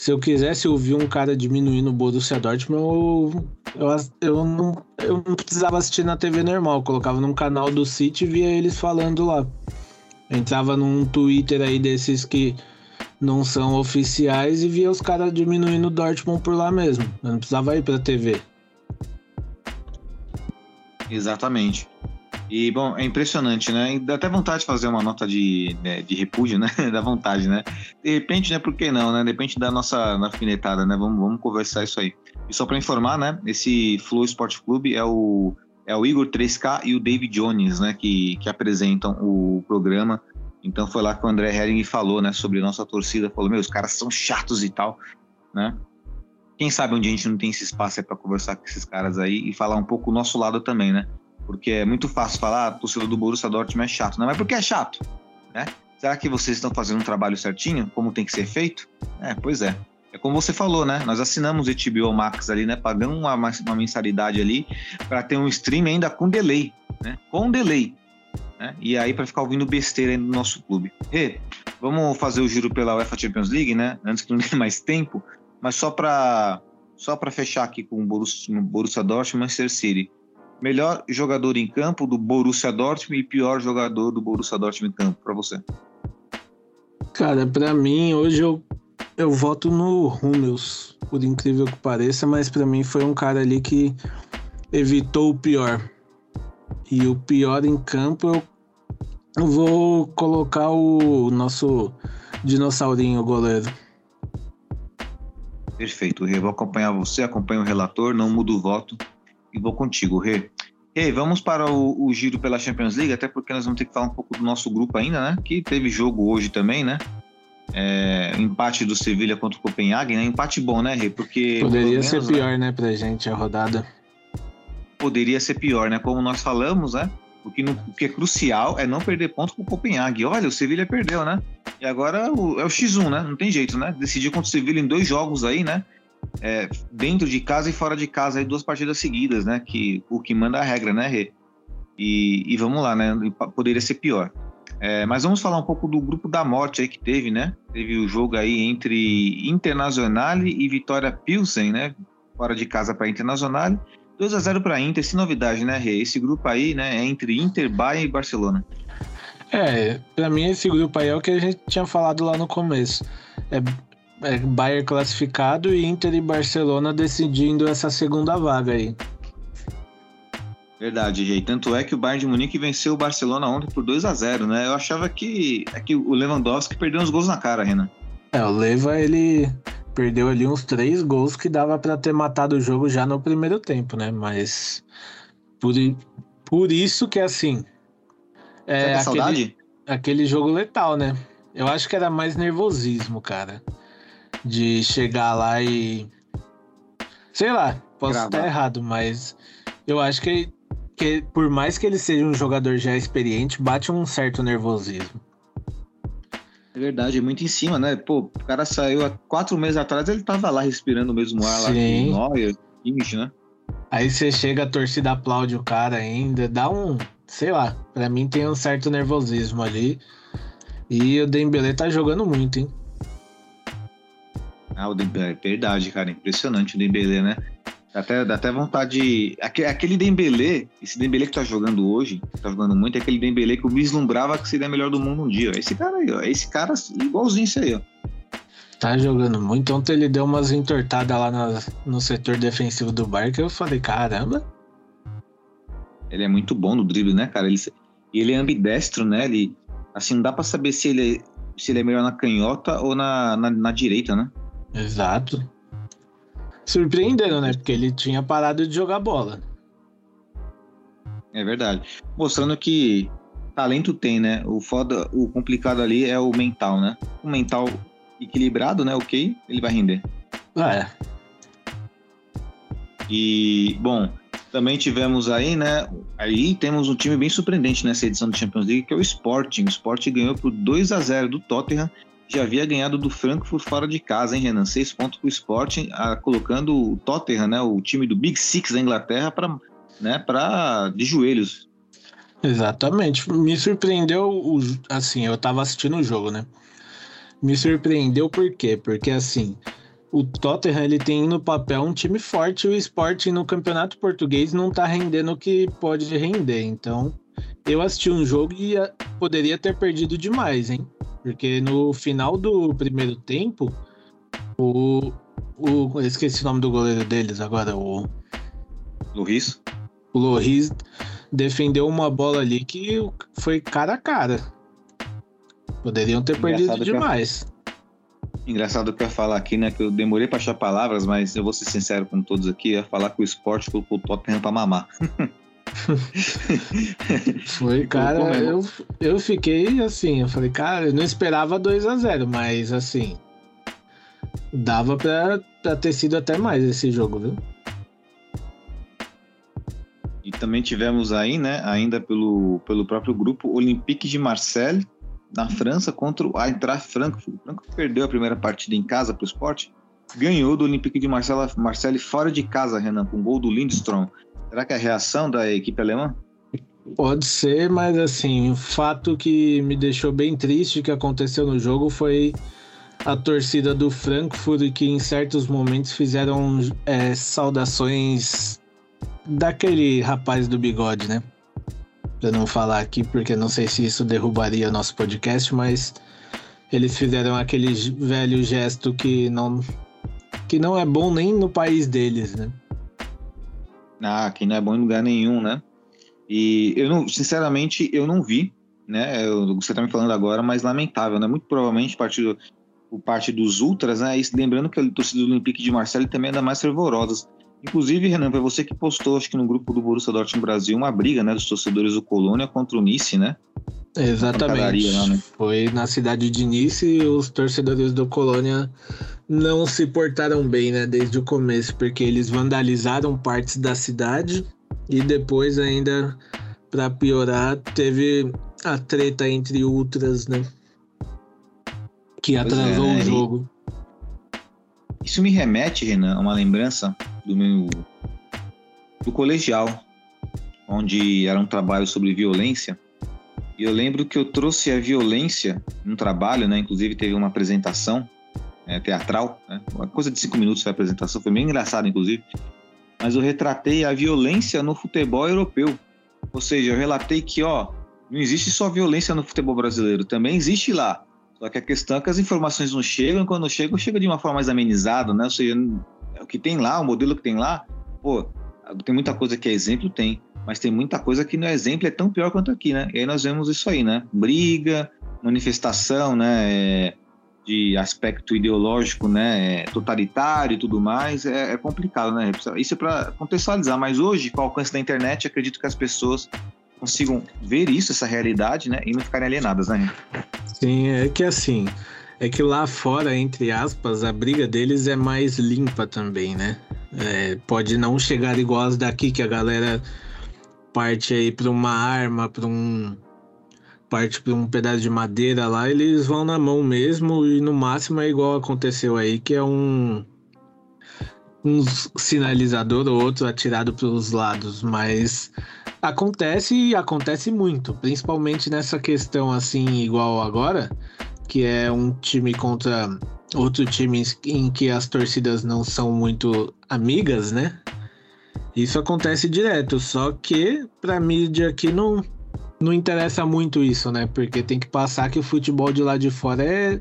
Se eu quisesse ouvir um cara diminuindo o Borussia Dortmund, eu, eu, eu, não, eu não precisava assistir na TV normal. Eu colocava num canal do City e via eles falando lá. entrava num Twitter aí desses que não são oficiais e via os caras diminuindo o Dortmund por lá mesmo. Eu não precisava ir pra TV. Exatamente. E, bom, é impressionante, né? Dá até vontade de fazer uma nota de, né, de repúdio, né? dá vontade, né? De repente, né? Por que não, né? De repente da nossa alfinetada, né? Vamos, vamos conversar isso aí. E só para informar, né? Esse Flow Sport Clube é o, é o Igor 3K e o David Jones, né? Que, que apresentam o programa. Então foi lá que o André Hering falou, né? Sobre nossa torcida. Falou, meu, os caras são chatos e tal, né? Quem sabe onde a gente não tem esse espaço para conversar com esses caras aí e falar um pouco o nosso lado também, né? Porque é muito fácil falar, ah, torcedor do Borussia Dortmund é chato. Não, mas por que é chato? Né? Será que vocês estão fazendo um trabalho certinho, como tem que ser feito? É, pois é. É como você falou, né? Nós assinamos o HBO Max ali, né? Pagamos uma, uma mensalidade ali para ter um stream ainda com delay, né? Com delay. Né? E aí para ficar ouvindo besteira no nosso clube. E vamos fazer o giro pela UEFA Champions League, né? Antes que não dê mais tempo, mas só para só para fechar aqui com o Borussia, Borussia Dortmund e Manchester City melhor jogador em campo do Borussia Dortmund e pior jogador do Borussia Dortmund em campo para você? Cara, para mim hoje eu eu voto no Hummels, por incrível que pareça, mas para mim foi um cara ali que evitou o pior. E o pior em campo eu, eu vou colocar o nosso dinossaurinho goleiro. Perfeito, eu vou acompanhar você, acompanho o relator, não mudo o voto e vou contigo, Rê. E vamos para o, o, giro pela Champions League, até porque nós vamos ter que falar um pouco do nosso grupo ainda, né? Que teve jogo hoje também, né? É, empate do Sevilha contra o Copenhague, né? Empate bom, né, Rê? Porque. Poderia ser pior, né, pra gente a rodada. Poderia ser pior, né? Como nós falamos, né? O que, não, o que é crucial é não perder ponto com o Copenhague. Olha, o Sevilha perdeu, né? E agora o, é o X1, né? Não tem jeito, né? Decidiu contra o Sevilha em dois jogos aí, né? É, dentro de casa e fora de casa, aí duas partidas seguidas, né? Que, o que manda a regra, né, Rê? E, e vamos lá, né? Poderia ser pior. É, mas vamos falar um pouco do grupo da morte aí que teve, né? Teve o jogo aí entre Internacional e Vitória Pilsen, né? Fora de casa para Internacional. 2 a 0 para Inter, sem novidade, né, Rê? Esse grupo aí, né, é entre Inter, Bayern e Barcelona. É, para mim esse grupo aí é o que a gente tinha falado lá no começo. É, é Bayern classificado e Inter e Barcelona decidindo essa segunda vaga aí. Verdade, Jay. Tanto é que o Bayern de Munique venceu o Barcelona ontem por 2 a 0 né? Eu achava que, é que o Lewandowski perdeu uns gols na cara, Renan. É, o Leva, ele perdeu ali uns três gols que dava para ter matado o jogo já no primeiro tempo, né? Mas por, por isso que assim. É, aquele, saudade? aquele jogo letal, né? Eu acho que era mais nervosismo, cara. De chegar lá e. Sei lá, posso Gravar. estar errado, mas eu acho que, que por mais que ele seja um jogador já experiente, bate um certo nervosismo. É verdade, é muito em cima, né? Pô, o cara saiu há quatro meses atrás, ele tava lá respirando o mesmo ar Sim. lá com o Neuer, Kimmich, né? Aí você chega, a torcida aplaude o cara ainda, dá um, sei lá, pra mim tem um certo nervosismo ali. E o Dembele tá jogando muito, hein? Ah, o Dembele, é verdade, cara, impressionante o Dembele, né? Dá até, dá até vontade de. Aquele Dembele, esse Dembele que tá jogando hoje, que tá jogando muito, é aquele Dembele que eu vislumbrava que seria melhor do mundo um dia. Esse cara aí, ó. Esse cara igualzinho isso aí, ó. Tá jogando muito. Ontem ele deu umas entortadas lá no, no setor defensivo do bar que eu falei, caramba. Ele é muito bom no drible, né, cara? Ele, ele é ambidestro, né? Ele, assim, não dá pra saber se ele, é, se ele é melhor na canhota ou na, na, na direita, né? Exato surpreendendo, né? Porque ele tinha parado de jogar bola. É verdade. Mostrando que talento tem, né? O foda, o complicado ali é o mental, né? O mental equilibrado, né? Ok, ele vai render. Ah, é. E, bom, também tivemos aí, né? Aí temos um time bem surpreendente nessa edição do Champions League, que é o Sporting. O Sporting ganhou por 2 a 0 do Tottenham já havia ganhado do Frankfurt fora de casa, hein, Renan? Seis pontos para o Sporting, ah, colocando o Tottenham, né, o time do Big Six da Inglaterra, para né, de joelhos. Exatamente. Me surpreendeu, assim, eu estava assistindo o jogo, né? Me surpreendeu por quê? Porque, assim, o Tottenham ele tem no papel um time forte e o Sporting no campeonato português não está rendendo o que pode render. Então, eu assisti um jogo e poderia ter perdido demais, hein? Porque no final do primeiro tempo, o. o esqueci o nome do goleiro deles agora, o. Loris? O Loris defendeu uma bola ali que foi cara a cara. Poderiam ter Engraçado perdido demais. Eu... Engraçado que eu ia falar aqui, né? Que eu demorei para achar palavras, mas eu vou ser sincero com todos aqui, eu ia falar que o esporte colocou o Tottenham pra mamar. Foi, cara, eu, eu fiquei assim, eu falei, cara, eu não esperava 2 a 0 mas assim, dava pra, pra ter sido até mais esse jogo, viu? E também tivemos aí, né, ainda pelo, pelo próprio grupo, Olympique de Marseille, na França, contra o Eintracht Frankfurt. O Frankfurt perdeu a primeira partida em casa para o esporte, ganhou do Olympique de Marseille, Marseille fora de casa, Renan, com gol do Lindstrom. Será que é a reação da equipe alemã? Pode ser, mas assim, o fato que me deixou bem triste que aconteceu no jogo foi a torcida do Frankfurt que em certos momentos fizeram é, saudações daquele rapaz do bigode, né? Pra não falar aqui, porque não sei se isso derrubaria o nosso podcast, mas eles fizeram aquele velho gesto que não, que não é bom nem no país deles, né? Ah, que não é bom em lugar nenhum, né? E eu não, sinceramente, eu não vi, né? Eu, você tá me falando agora, mas lamentável, né? Muito provavelmente partido por parte dos ultras, né? Lembrando que a torcida do Olympique de Marseille também é da mais fervorosa. Inclusive, Renan, foi você que postou, acho que no grupo do Borussia Dortmund Brasil, uma briga, né, dos torcedores do Colônia contra o Nice, né? Exatamente. Lá, né? Foi na cidade de Nice os torcedores do Colônia não se portaram bem, né, desde o começo, porque eles vandalizaram partes da cidade e depois ainda para piorar, teve a treta entre ultras, né? Que atrasou é, o né? jogo. Isso me remete, Renan, a uma lembrança do meu do colegial, onde era um trabalho sobre violência. E eu lembro que eu trouxe a violência num trabalho, né? Inclusive teve uma apresentação é, teatral, né? Uma coisa de cinco minutos foi a apresentação, foi bem engraçado, inclusive. Mas eu retratei a violência no futebol europeu. Ou seja, eu relatei que, ó, não existe só violência no futebol brasileiro, também existe lá. Só que a questão é que as informações não chegam, quando chegam, chega de uma forma mais amenizada, né? Ou seja, o que tem lá, o modelo que tem lá, pô, tem muita coisa que é exemplo, tem, mas tem muita coisa que no exemplo é tão pior quanto aqui, né? E aí nós vemos isso aí, né? Briga, manifestação, né? De aspecto ideológico, né? Totalitário e tudo mais, é, é complicado, né? Isso é para contextualizar, mas hoje, com o alcance da internet, acredito que as pessoas consigam ver isso, essa realidade, né? E não ficarem alienadas, né? Sim, é que assim, é que lá fora, entre aspas, a briga deles é mais limpa também, né? É, pode não chegar igual as daqui, que a galera parte aí para uma arma, para um. Parte para um pedaço de madeira lá, eles vão na mão mesmo e no máximo é igual aconteceu aí, que é um. um sinalizador ou outro atirado pelos lados, mas acontece e acontece muito, principalmente nessa questão assim, igual agora, que é um time contra outro time em que as torcidas não são muito amigas, né? Isso acontece direto, só que pra mídia aqui não, não interessa muito isso, né? Porque tem que passar que o futebol de lá de fora é,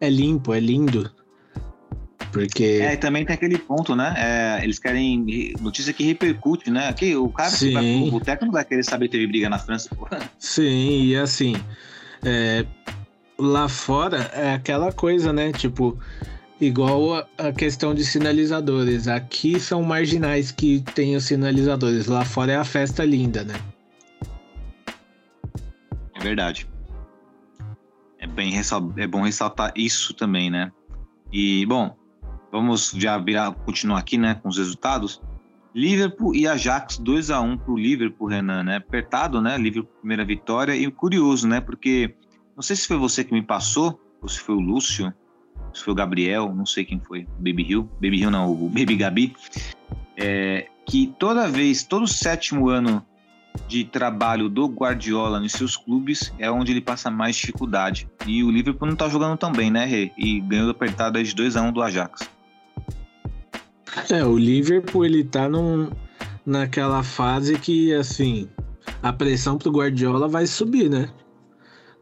é limpo, é lindo. Porque. É, e também tem aquele ponto, né? É, eles querem notícia que repercute, né? Aqui, o cara Sim. que vai pro boteco não vai querer saber que teve briga na França, pô. Sim, e assim, é, lá fora é aquela coisa, né? Tipo, igual a, a questão de sinalizadores. Aqui são marginais que tem os sinalizadores. Lá fora é a festa linda, né? Verdade. É, bem, é bom ressaltar isso também, né? E, bom, vamos já virar, continuar aqui, né, com os resultados. Liverpool e Ajax 2 a 1 pro Liverpool, Renan, né? Apertado, né? Liverpool primeira vitória e curioso, né? Porque não sei se foi você que me passou ou se foi o Lúcio, se foi o Gabriel, não sei quem foi, o Baby Hill, Baby Hill não, o Baby Gabi, é, que toda vez, todo sétimo ano de trabalho do Guardiola nos seus clubes é onde ele passa mais dificuldade. E o Liverpool não tá jogando tão bem, né, Rê? E ganhou apertado de 2 a 1 do Ajax. É, o Liverpool ele tá num, naquela fase que, assim, a pressão pro Guardiola vai subir, né?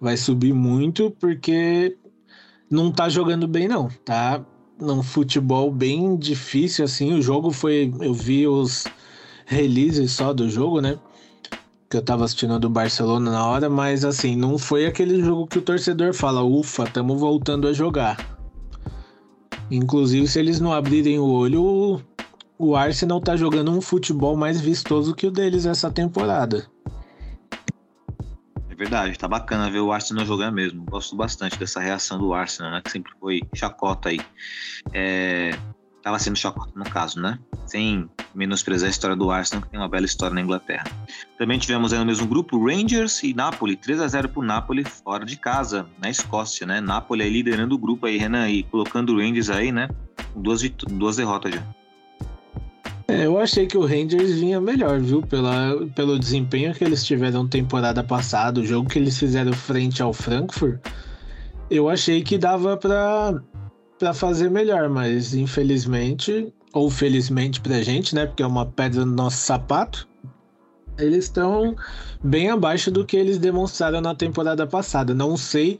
Vai subir muito porque não tá jogando bem, não. Tá num futebol bem difícil, assim. O jogo foi. Eu vi os releases só do jogo, né? Que eu tava assistindo do Barcelona na hora, mas assim, não foi aquele jogo que o torcedor fala, ufa, tamo voltando a jogar. Inclusive, se eles não abrirem o olho, o- Arsenal tá jogando um futebol mais vistoso que o deles essa temporada. É verdade, tá bacana ver o Arsenal jogando mesmo. Gosto bastante dessa reação do Arsenal, né? Que sempre foi chacota aí. É, Tava sendo chacota no caso, né? Sem menosprezar a história do Arsenal, que tem uma bela história na Inglaterra. Também tivemos aí no mesmo grupo Rangers e Napoli, 3 a 0 pro Napoli fora de casa, na Escócia, né? Napoli aí liderando o grupo aí, Renan, e colocando o Rangers aí, né? Duas, duas derrotas já. É, eu achei que o Rangers vinha melhor, viu? Pela, pelo desempenho que eles tiveram temporada passada, o jogo que eles fizeram frente ao Frankfurt, eu achei que dava pra, pra fazer melhor, mas infelizmente, ou felizmente pra gente, né? Porque é uma pedra no nosso sapato, eles estão bem abaixo do que eles demonstraram na temporada passada. Não sei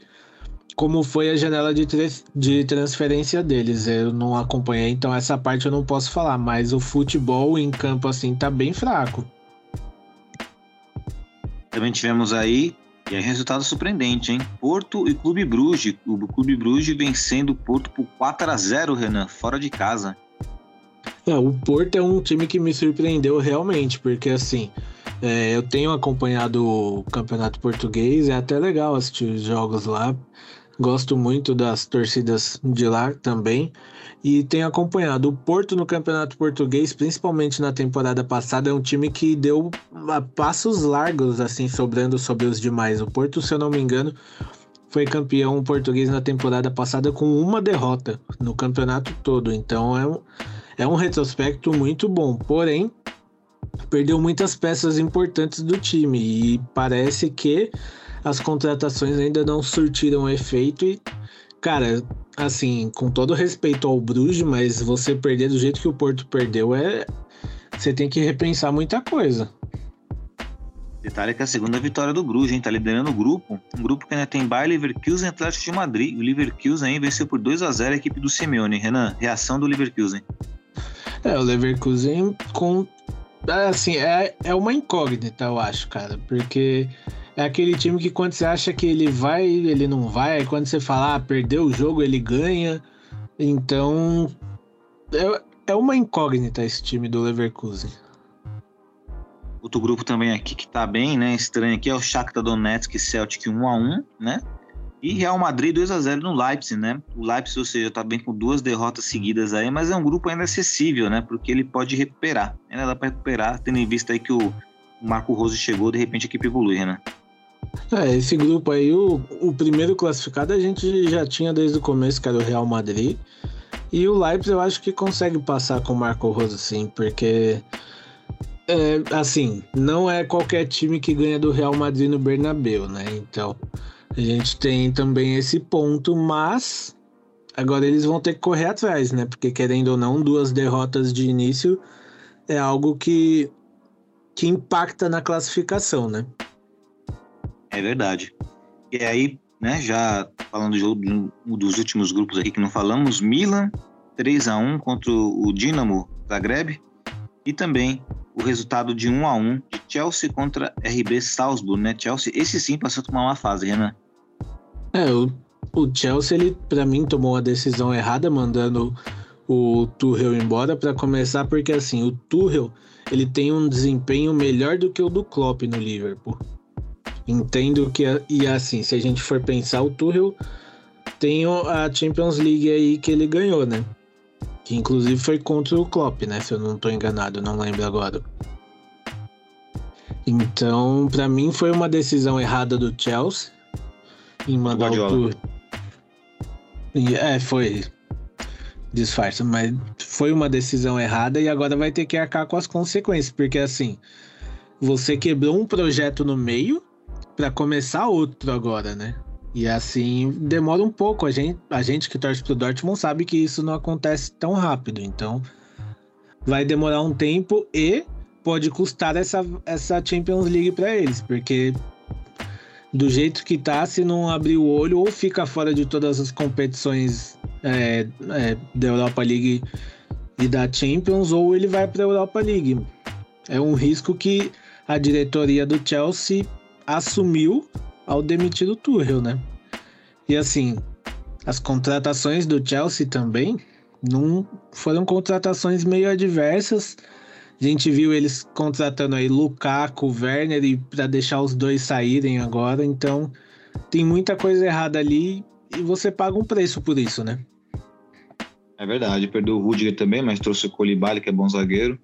como foi a janela de, de transferência deles. Eu não acompanhei, então essa parte eu não posso falar. Mas o futebol em campo assim tá bem fraco. Também tivemos aí, e aí resultado surpreendente, hein? Porto e Clube Bruges. O Clube Bruges vencendo o Porto por 4 a 0 Renan, fora de casa. É, o Porto é um time que me surpreendeu realmente, porque assim, é, eu tenho acompanhado o campeonato português, é até legal assistir os jogos lá. Gosto muito das torcidas de lá também. E tenho acompanhado. O Porto no Campeonato Português, principalmente na temporada passada, é um time que deu passos largos, assim, sobrando sobre os demais. O Porto, se eu não me engano, foi campeão português na temporada passada com uma derrota no campeonato todo. Então é um, é um retrospecto muito bom. Porém, perdeu muitas peças importantes do time e parece que as contratações ainda não surtiram efeito e cara, assim, com todo respeito ao Bruges, mas você perder do jeito que o Porto perdeu é você tem que repensar muita coisa. Detalhe que é a segunda vitória do Bruges, hein? Tá liderando o grupo. Um grupo que ainda tem Bayer Leverkusen e Atlético de Madrid. O Leverkusen aí venceu por 2 a 0 a equipe do Simeone. Renan, reação do Leverkusen. É, o Leverkusen com assim, é, é uma incógnita, eu acho, cara, porque é aquele time que quando você acha que ele vai, ele não vai, quando você fala, ah, perdeu o jogo, ele ganha. Então, é, é uma incógnita esse time do Leverkusen. Outro grupo também aqui que tá bem, né, estranho aqui é o Shakhtar Donetsk Celtic 1 a 1, né? E Real Madrid 2 a 0 no Leipzig, né? O Leipzig, ou seja, tá bem com duas derrotas seguidas aí, mas é um grupo ainda acessível, né? Porque ele pode recuperar. Ainda dá para recuperar, tendo em vista aí que o Marco Rose chegou, de repente a equipe evolui, né? É, esse grupo aí, o, o primeiro classificado a gente já tinha desde o começo, que era o Real Madrid. E o Leipzig eu acho que consegue passar com o Marco Rose, sim, porque é, assim, não é qualquer time que ganha do Real Madrid no Bernabeu, né? Então, a gente tem também esse ponto, mas agora eles vão ter que correr atrás, né? Porque querendo ou não, duas derrotas de início é algo que, que impacta na classificação, né? É verdade. E aí, né, já falando de um dos últimos grupos aqui que não falamos, Milan 3 a 1 contra o Dinamo Zagreb e também o resultado de 1 a 1 de Chelsea contra RB Salzburg, né? Chelsea, esse sim passou a tomar uma fase, Renan. É, o, o Chelsea, ele, para mim, tomou a decisão errada, mandando o Tuchel embora para começar, porque assim, o Tuchel, ele tem um desempenho melhor do que o do Klopp no Liverpool. Entendo que, e assim, se a gente for pensar, o Tuchel tem a Champions League aí que ele ganhou, né? Que inclusive foi contra o Klopp, né? Se eu não tô enganado, não lembro agora. Então, para mim foi uma decisão errada do Chelsea em mandar o tour. É, foi disfarça, mas foi uma decisão errada e agora vai ter que arcar com as consequências, porque assim, você quebrou um projeto no meio para começar outro agora, né? E assim demora um pouco. A gente, a gente que torce pro Dortmund sabe que isso não acontece tão rápido, então vai demorar um tempo e pode custar essa, essa Champions League para eles, porque do jeito que tá, se não abrir o olho, ou fica fora de todas as competições é, é, da Europa League e da Champions, ou ele vai para a Europa League. É um risco que a diretoria do Chelsea assumiu ao demitir o Tuchel, né? E assim, as contratações do Chelsea também não foram contratações meio adversas. A gente viu eles contratando aí Lukaku, Werner e para deixar os dois saírem agora, então tem muita coisa errada ali e você paga um preço por isso, né? É verdade, perdeu o Rudiger também, mas trouxe o Colibali, que é bom zagueiro.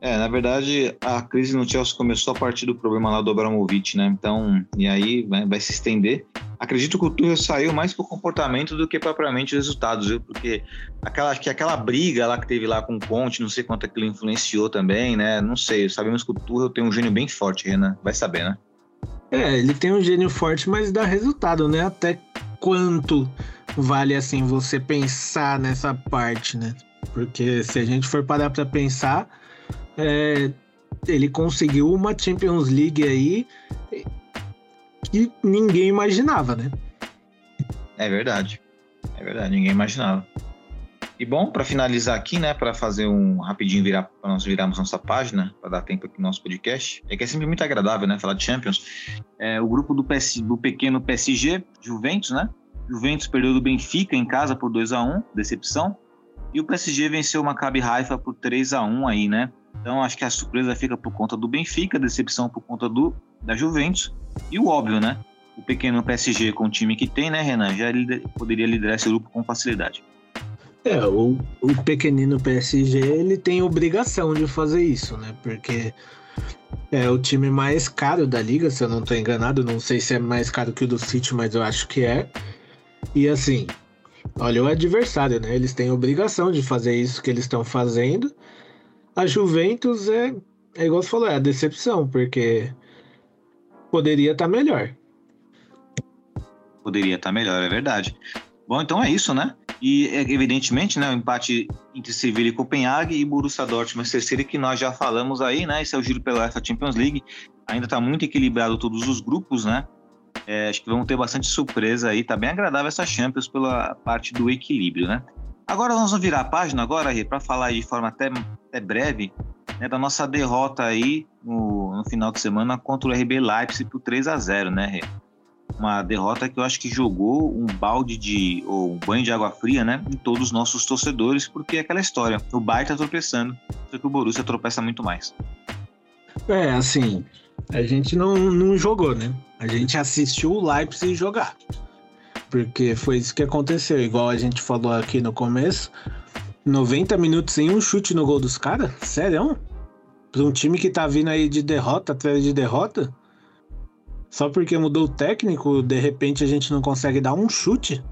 É, na verdade, a crise no Chelsea começou a partir do problema lá do Abramovich, né? Então, e aí vai, vai se estender. Acredito que o Tuchel saiu mais por comportamento do que propriamente resultados, viu? Porque aquela, que aquela briga lá que teve lá com o Conte, não sei quanto aquilo influenciou também, né? Não sei, sabemos que o Tuchel tem um gênio bem forte, Renan. Vai saber, né? É, ele tem um gênio forte, mas dá resultado, né? Até quanto vale, assim, você pensar nessa parte, né? Porque se a gente for parar pra pensar é, ele conseguiu uma Champions League aí que ninguém imaginava, né? É verdade. É verdade, ninguém imaginava. E bom, para finalizar aqui, né, para fazer um rapidinho virar para nós virarmos nossa página, para dar tempo aqui no nosso podcast, é que é sempre muito agradável, né, falar de Champions. É, o grupo do, PS, do pequeno PSG, Juventus, né? Juventus perdeu do Benfica em casa por 2 a 1 decepção. E o PSG venceu o Maccabi Haifa por 3 a 1 aí, né? Então acho que a surpresa fica por conta do Benfica, a decepção por conta do da Juventus e o óbvio, né? O pequeno PSG com o time que tem, né, Renan, já poderia liderar esse grupo com facilidade. É, o, o pequenino PSG ele tem obrigação de fazer isso, né? Porque é o time mais caro da liga, se eu não estou enganado. Não sei se é mais caro que o do City, mas eu acho que é. E assim, olha o adversário, né? Eles têm obrigação de fazer isso que eles estão fazendo. A Juventus é, é igual você falou, é a decepção, porque poderia estar tá melhor. Poderia estar tá melhor, é verdade. Bom, então é isso, né? E evidentemente, né, o empate entre Sevilla e Copenhague e Borussia Dortmund terceiro que nós já falamos aí, né? Esse é o giro pela UEFA Champions League. Ainda está muito equilibrado todos os grupos, né? É, acho que vamos ter bastante surpresa aí. Tá bem agradável essa Champions pela parte do equilíbrio, né? Agora nós vamos virar a página agora, para falar de forma até, até breve né, da nossa derrota aí no, no, final de semana contra o RB Leipzig por 3 a 0 né, Rê? Uma derrota que eu acho que jogou um balde de, ou um banho de água fria, né, em todos os nossos torcedores, porque é aquela história, o Bayern tá tropeçando, só que o Borussia tropeça muito mais. É, assim, a gente não, não jogou, né? A gente assistiu o Leipzig jogar. Porque foi isso que aconteceu, igual a gente falou aqui no começo. 90 minutos sem um chute no gol dos caras? Sério? Pra um time que tá vindo aí de derrota atrás de derrota? Só porque mudou o técnico, de repente a gente não consegue dar um chute?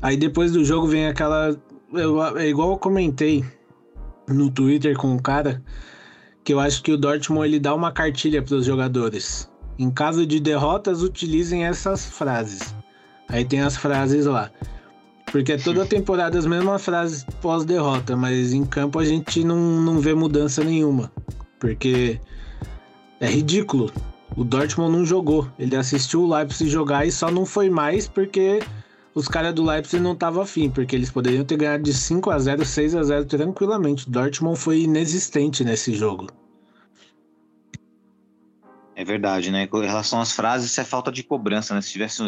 Aí depois do jogo vem aquela. Eu, é igual eu comentei no Twitter com o um cara que eu acho que o Dortmund ele dá uma cartilha para os jogadores. Em caso de derrotas, utilizem essas frases. Aí tem as frases lá. Porque é toda temporada as mesmas frases pós-derrota, mas em campo a gente não, não vê mudança nenhuma. Porque é ridículo. O Dortmund não jogou. Ele assistiu o Leipzig jogar e só não foi mais porque os caras do Leipzig não estavam afim, porque eles poderiam ter ganhado de 5 a 0 6 a 0 tranquilamente. O Dortmund foi inexistente nesse jogo. É verdade, né? Com relação às frases, isso é falta de cobrança, né? Se tivesse,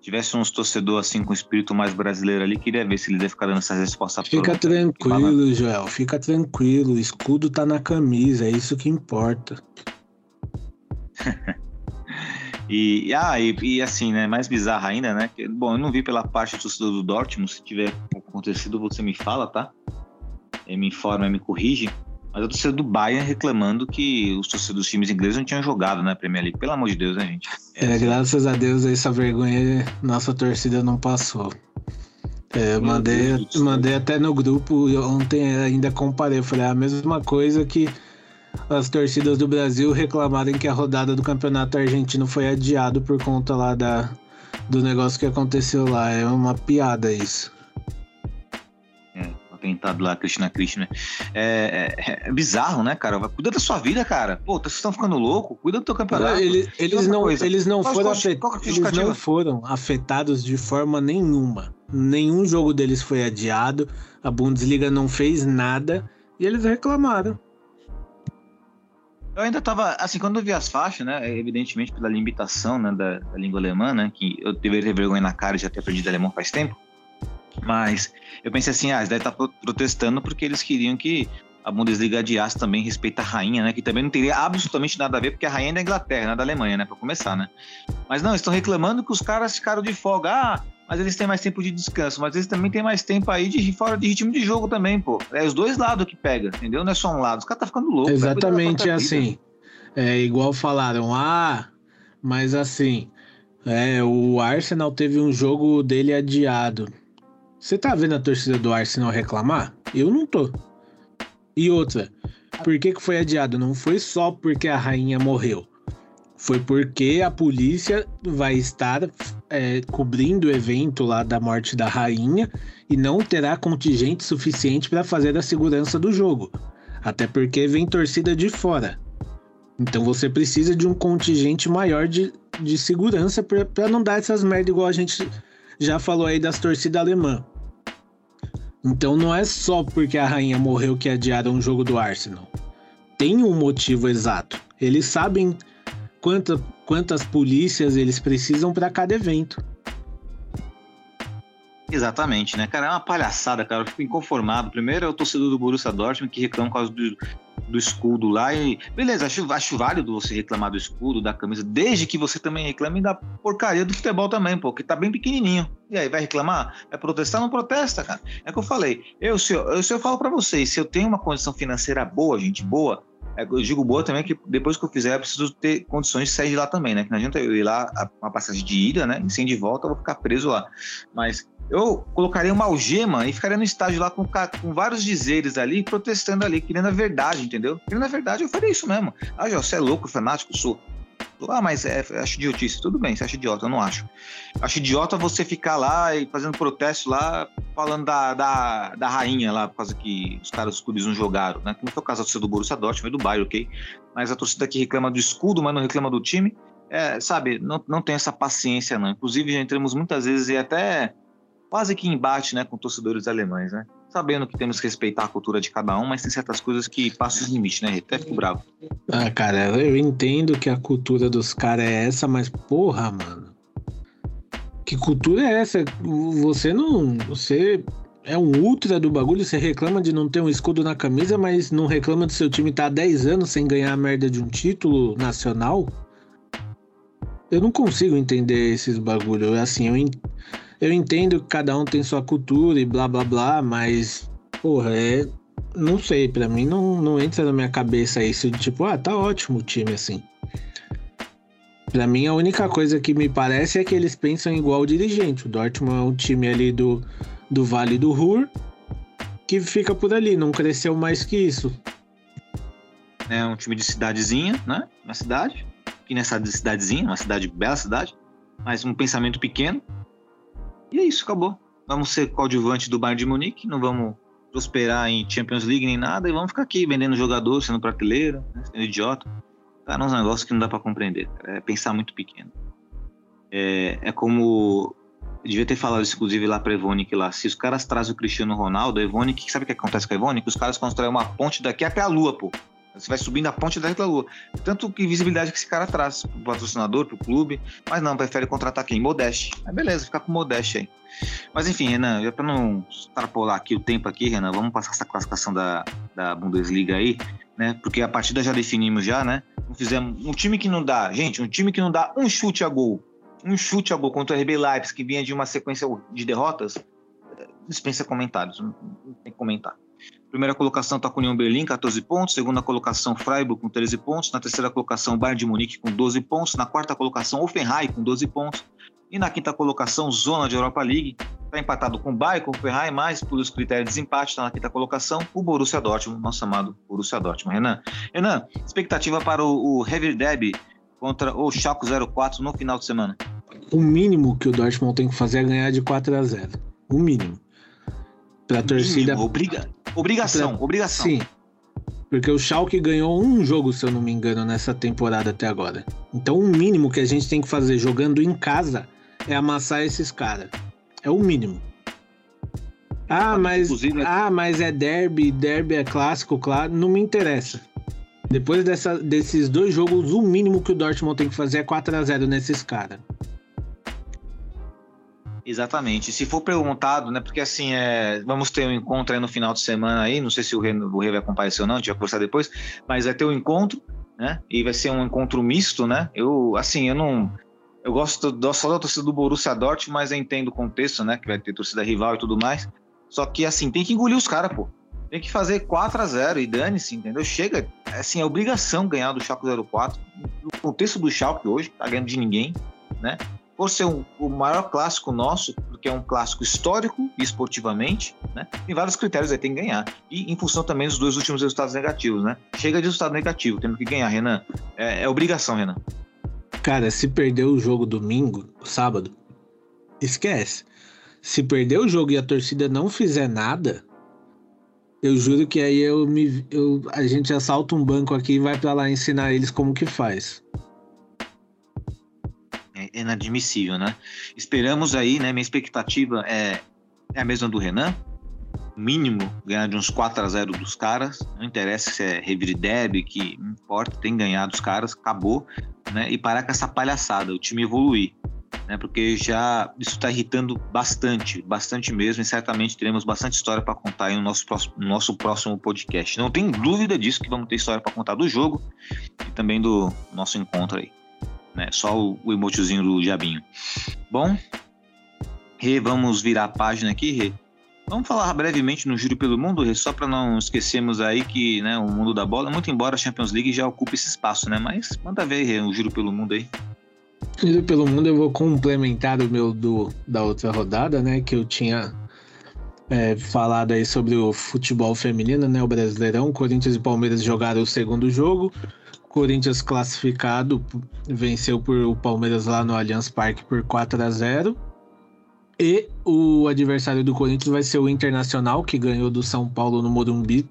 tivesse uns torcedores assim com espírito mais brasileiro ali, queria ver se ele ia ficar dando essas respostas. Fica tranquilo, Joel, fica tranquilo. O escudo tá na camisa, é isso que importa. E, ah, e, e, assim, né, mais bizarro ainda, né? Que, bom, eu não vi pela parte do torcedor do Dortmund, se tiver acontecido você me fala, tá? Ele me informa, me corrige. Mas a torcida do Bayern reclamando que os torcedores dos times ingleses não tinham jogado na Premier League. Pelo amor de Deus, né, gente? É, graças a Deus essa vergonha nossa torcida não passou. É, eu mandei, mandei até no grupo ontem ainda comparei. Eu falei é a mesma coisa que as torcidas do Brasil reclamarem que a rodada do campeonato argentino foi adiado por conta lá da, do negócio que aconteceu lá. É uma piada isso. É, atentado lá, Cristina Cristina. É, é, é, bizarro, né, cara? Cuida da sua vida, cara. Pô, vocês estão ficando louco? Cuida do teu campeonato. Eles, eles não, eles não foram afetados. Eles não foram afetados de forma nenhuma. Nenhum jogo deles foi adiado. A Bundesliga não fez nada e eles reclamaram. Eu ainda tava, assim, quando eu vi as faixas, né, evidentemente pela limitação, né, da, da língua alemã, né, que eu deveria ter vergonha na cara de já ter aprendido alemão faz tempo, mas eu pensei assim, ah, eles devem estar protestando porque eles queriam que a Bundesliga adiasse também respeito à rainha, né, que também não teria absolutamente nada a ver, porque a rainha é da Inglaterra, não é da Alemanha, né, para começar, né. Mas não, estão reclamando que os caras ficaram de folga, ah, mas eles têm mais tempo de descanso, mas eles também têm mais tempo aí de fora de ritmo de jogo também, pô. É os dois lados que pega, entendeu? Não é só um lado. Os caras tá ficando louco. Exatamente assim. É igual falaram, ah, mas assim, é, o Arsenal teve um jogo dele adiado. Você tá vendo a torcida do Arsenal reclamar? Eu não tô. E outra, por que, que foi adiado? Não foi só porque a rainha morreu foi porque a polícia vai estar é, cobrindo o evento lá da morte da rainha e não terá contingente suficiente para fazer a segurança do jogo. Até porque vem torcida de fora. Então você precisa de um contingente maior de, de segurança para não dar essas merda igual a gente já falou aí das torcidas alemã. Então não é só porque a rainha morreu que adiaram o jogo do Arsenal. Tem um motivo exato. Eles sabem quanta, quantas polícias eles precisam para cada evento. Exatamente, né, cara? É uma palhaçada, cara. Eu fico inconformado. Primeiro é o torcedor do Borussia Dortmund que reclama por causa do, do escudo lá e. Beleza, acho, acho válido você reclamar do escudo, da camisa, desde que você também reclame da porcaria do futebol também, pô, que tá bem pequenininho. E aí, vai reclamar? Vai protestar? Não protesta, cara. É o que eu falei. Eu, se eu, eu, se eu falo para vocês, se eu tenho uma condição financeira boa, gente, boa, é, eu digo boa também que depois que eu fizer, eu preciso ter condições de sair de lá também, né? Que não adianta eu ir lá, uma passagem de ida, né? E sem de volta, eu vou ficar preso lá. Mas eu colocaria uma algema e ficaria no estádio lá com, com vários dizeres ali, protestando ali, querendo a verdade, entendeu? Querendo a verdade, eu faria isso mesmo. Ah, já, você é louco, fanático, sou. Ah, mas é, acho idiotice. Tudo bem, você acha idiota, eu não acho. Acho idiota você ficar lá e fazendo protesto lá, falando da, da, da rainha lá, por causa que os caras os clubes não jogaram, né? Como foi o caso da torcida do Borussia Dortmund, do Bayern, ok? Mas a torcida que reclama do escudo, mas não reclama do time, é, sabe, não, não tem essa paciência, não. Inclusive, já entramos muitas vezes e até quase que embate né, com torcedores alemães, né? Sabendo que temos que respeitar a cultura de cada um, mas tem certas coisas que passam os limites, né? Até fico bravo. Ah, cara, eu entendo que a cultura dos caras é essa, mas porra, mano. Que cultura é essa? Você não. Você é um ultra do bagulho, você reclama de não ter um escudo na camisa, mas não reclama do seu time estar tá há 10 anos sem ganhar a merda de um título nacional? Eu não consigo entender esses bagulho. Assim, eu, eu entendo que cada um tem sua cultura e blá blá blá, mas, porra, é. Não sei, para mim não, não entra na minha cabeça isso de tipo, ah, tá ótimo o time assim. Pra mim, a única coisa que me parece é que eles pensam igual o dirigente. O Dortmund é um time ali do, do Vale do Ruhr que fica por ali, não cresceu mais que isso. É um time de cidadezinha, né? Uma cidade. Que nessa cidadezinha, uma cidade, bela cidade, mas um pensamento pequeno. E é isso, acabou. Vamos ser coadjuvante do Bayern de Munique, não vamos prosperar em Champions League nem nada e vamos ficar aqui vendendo jogador, sendo prateleira, né, sendo idiota. Cara, é uns negócios que não dá para compreender, cara. é pensar muito pequeno. É, é como. Eu devia ter falado isso, inclusive, lá pra Evonik lá. Se os caras trazem o Cristiano Ronaldo, a Evonik, sabe o que acontece com a Evonik? Os caras constroem uma ponte daqui até a Lua, pô. Você vai subindo a ponte da Lua. Tanto que visibilidade que esse cara traz pro patrocinador, pro clube, mas não, prefere contratar quem? Modeste. Aí beleza, ficar com Modeste aí. Mas enfim, Renan, já para não extrapolar aqui o tempo aqui, Renan, vamos passar essa classificação da, da Bundesliga aí, né? Porque a partida já definimos já, né? Fizemos um time que não dá, gente, um time que não dá um chute a gol, um chute a gol contra o RB Leipzig que vinha de uma sequência de derrotas, dispensa comentários, não tem que comentar. Primeira colocação está com União Berlim, 14 pontos. Segunda colocação, Freiburg, com 13 pontos. Na terceira colocação, Bayern de Munique, com 12 pontos. Na quarta colocação, Offenheim, com 12 pontos. E na quinta colocação, Zona de Europa League, está empatado com o Bayern, com o Offenheim, mas por os critérios de desempate, está na quinta colocação, o Borussia Dortmund, nosso amado Borussia Dortmund. Renan, Renan expectativa para o, o Heavy Derby contra o Schalke 04 no final de semana? O mínimo que o Dortmund tem que fazer é ganhar de 4 a 0 O mínimo. Para a torcida. Obriga Obrigação, pra... obrigação. Sim. Porque o Schalke ganhou um jogo, se eu não me engano, nessa temporada até agora. Então o mínimo que a gente tem que fazer jogando em casa é amassar esses caras. É o mínimo. Ah, mas, ah, mas é derby, derby é clássico, claro, não me interessa. Depois dessa, desses dois jogos, o mínimo que o Dortmund tem que fazer é 4 a 0 nesses caras. Exatamente. Se for perguntado, né? Porque assim, é, vamos ter um encontro aí no final de semana aí. Não sei se o Rei, o vai comparecer ou não, a gente vai conversar depois, mas vai ter um encontro, né? E vai ser um encontro misto, né? Eu, assim, eu não. Eu gosto só da torcida do Borussia Dortmund, mas eu entendo o contexto, né? Que vai ter torcida rival e tudo mais. Só que, assim, tem que engolir os caras, pô. Tem que fazer 4 a 0 e dane-se, entendeu? Chega, assim, é obrigação ganhar do Schalke 04. No contexto do Schalke hoje, tá ganhando de ninguém, né? Por ser um, o maior clássico nosso, porque é um clássico histórico e esportivamente, né? Tem vários critérios aí, tem que ganhar. E em função também dos dois últimos resultados negativos, né? Chega de resultado negativo, temos que ganhar, Renan. É, é obrigação, Renan. Cara, se perder o jogo domingo, sábado, esquece. Se perder o jogo e a torcida não fizer nada, eu juro que aí eu me, eu, a gente assalta um banco aqui e vai para lá ensinar eles como que faz inadmissível, né? Esperamos aí, né? Minha expectativa é, é a mesma do Renan. Mínimo ganhar de uns 4 a 0 dos caras. Não interessa se é revire deb, que importa, tem ganhado dos caras, acabou, né? E parar com essa palhaçada, o time evoluir. né? Porque já isso está irritando bastante, bastante mesmo, e certamente teremos bastante história para contar aí no nosso próximo, no nosso próximo podcast. Não tem dúvida disso que vamos ter história para contar do jogo e também do nosso encontro aí. Né? Só o, o do diabinho. Bom, Rê, vamos virar a página aqui, Rê. Vamos falar brevemente no Júri pelo Mundo, Rê, só para não esquecermos aí que né, o mundo da bola, muito embora a Champions League já ocupe esse espaço, né? Mas manda ver, Rê, o Júri pelo Mundo aí. Júri pelo Mundo eu vou complementar o meu do, da outra rodada, né? Que eu tinha é, falado aí sobre o futebol feminino, né? O Brasileirão, Corinthians e Palmeiras jogaram o segundo jogo. Corinthians classificado venceu por o Palmeiras lá no Allianz Parque por 4 a 0. E o adversário do Corinthians vai ser o Internacional, que ganhou do São Paulo no Morumbi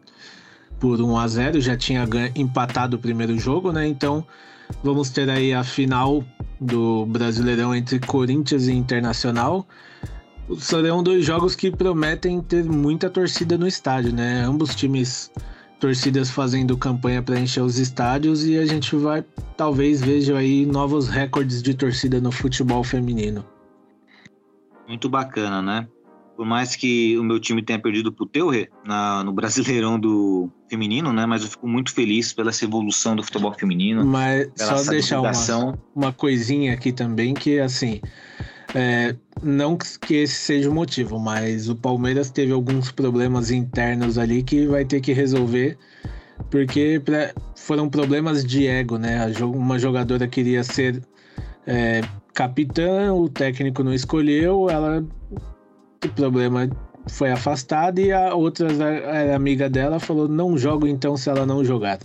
por 1 a 0, já tinha empatado o primeiro jogo, né? Então, vamos ter aí a final do Brasileirão entre Corinthians e Internacional. Serão dois jogos que prometem ter muita torcida no estádio, né? Ambos times torcidas fazendo campanha para encher os estádios e a gente vai talvez veja aí novos recordes de torcida no futebol feminino. Muito bacana, né? Por mais que o meu time tenha perdido pro teu na, no Brasileirão do feminino, né? Mas eu fico muito feliz pela essa evolução do futebol feminino. Mas só deixar uma, uma coisinha aqui também que assim, é, não que esse seja o motivo, mas o Palmeiras teve alguns problemas internos ali que vai ter que resolver, porque pra, foram problemas de ego, né? Uma jogadora queria ser é, capitã, o técnico não escolheu, ela. O problema foi afastada e a outra a, amiga dela falou: não jogo então se ela não jogar.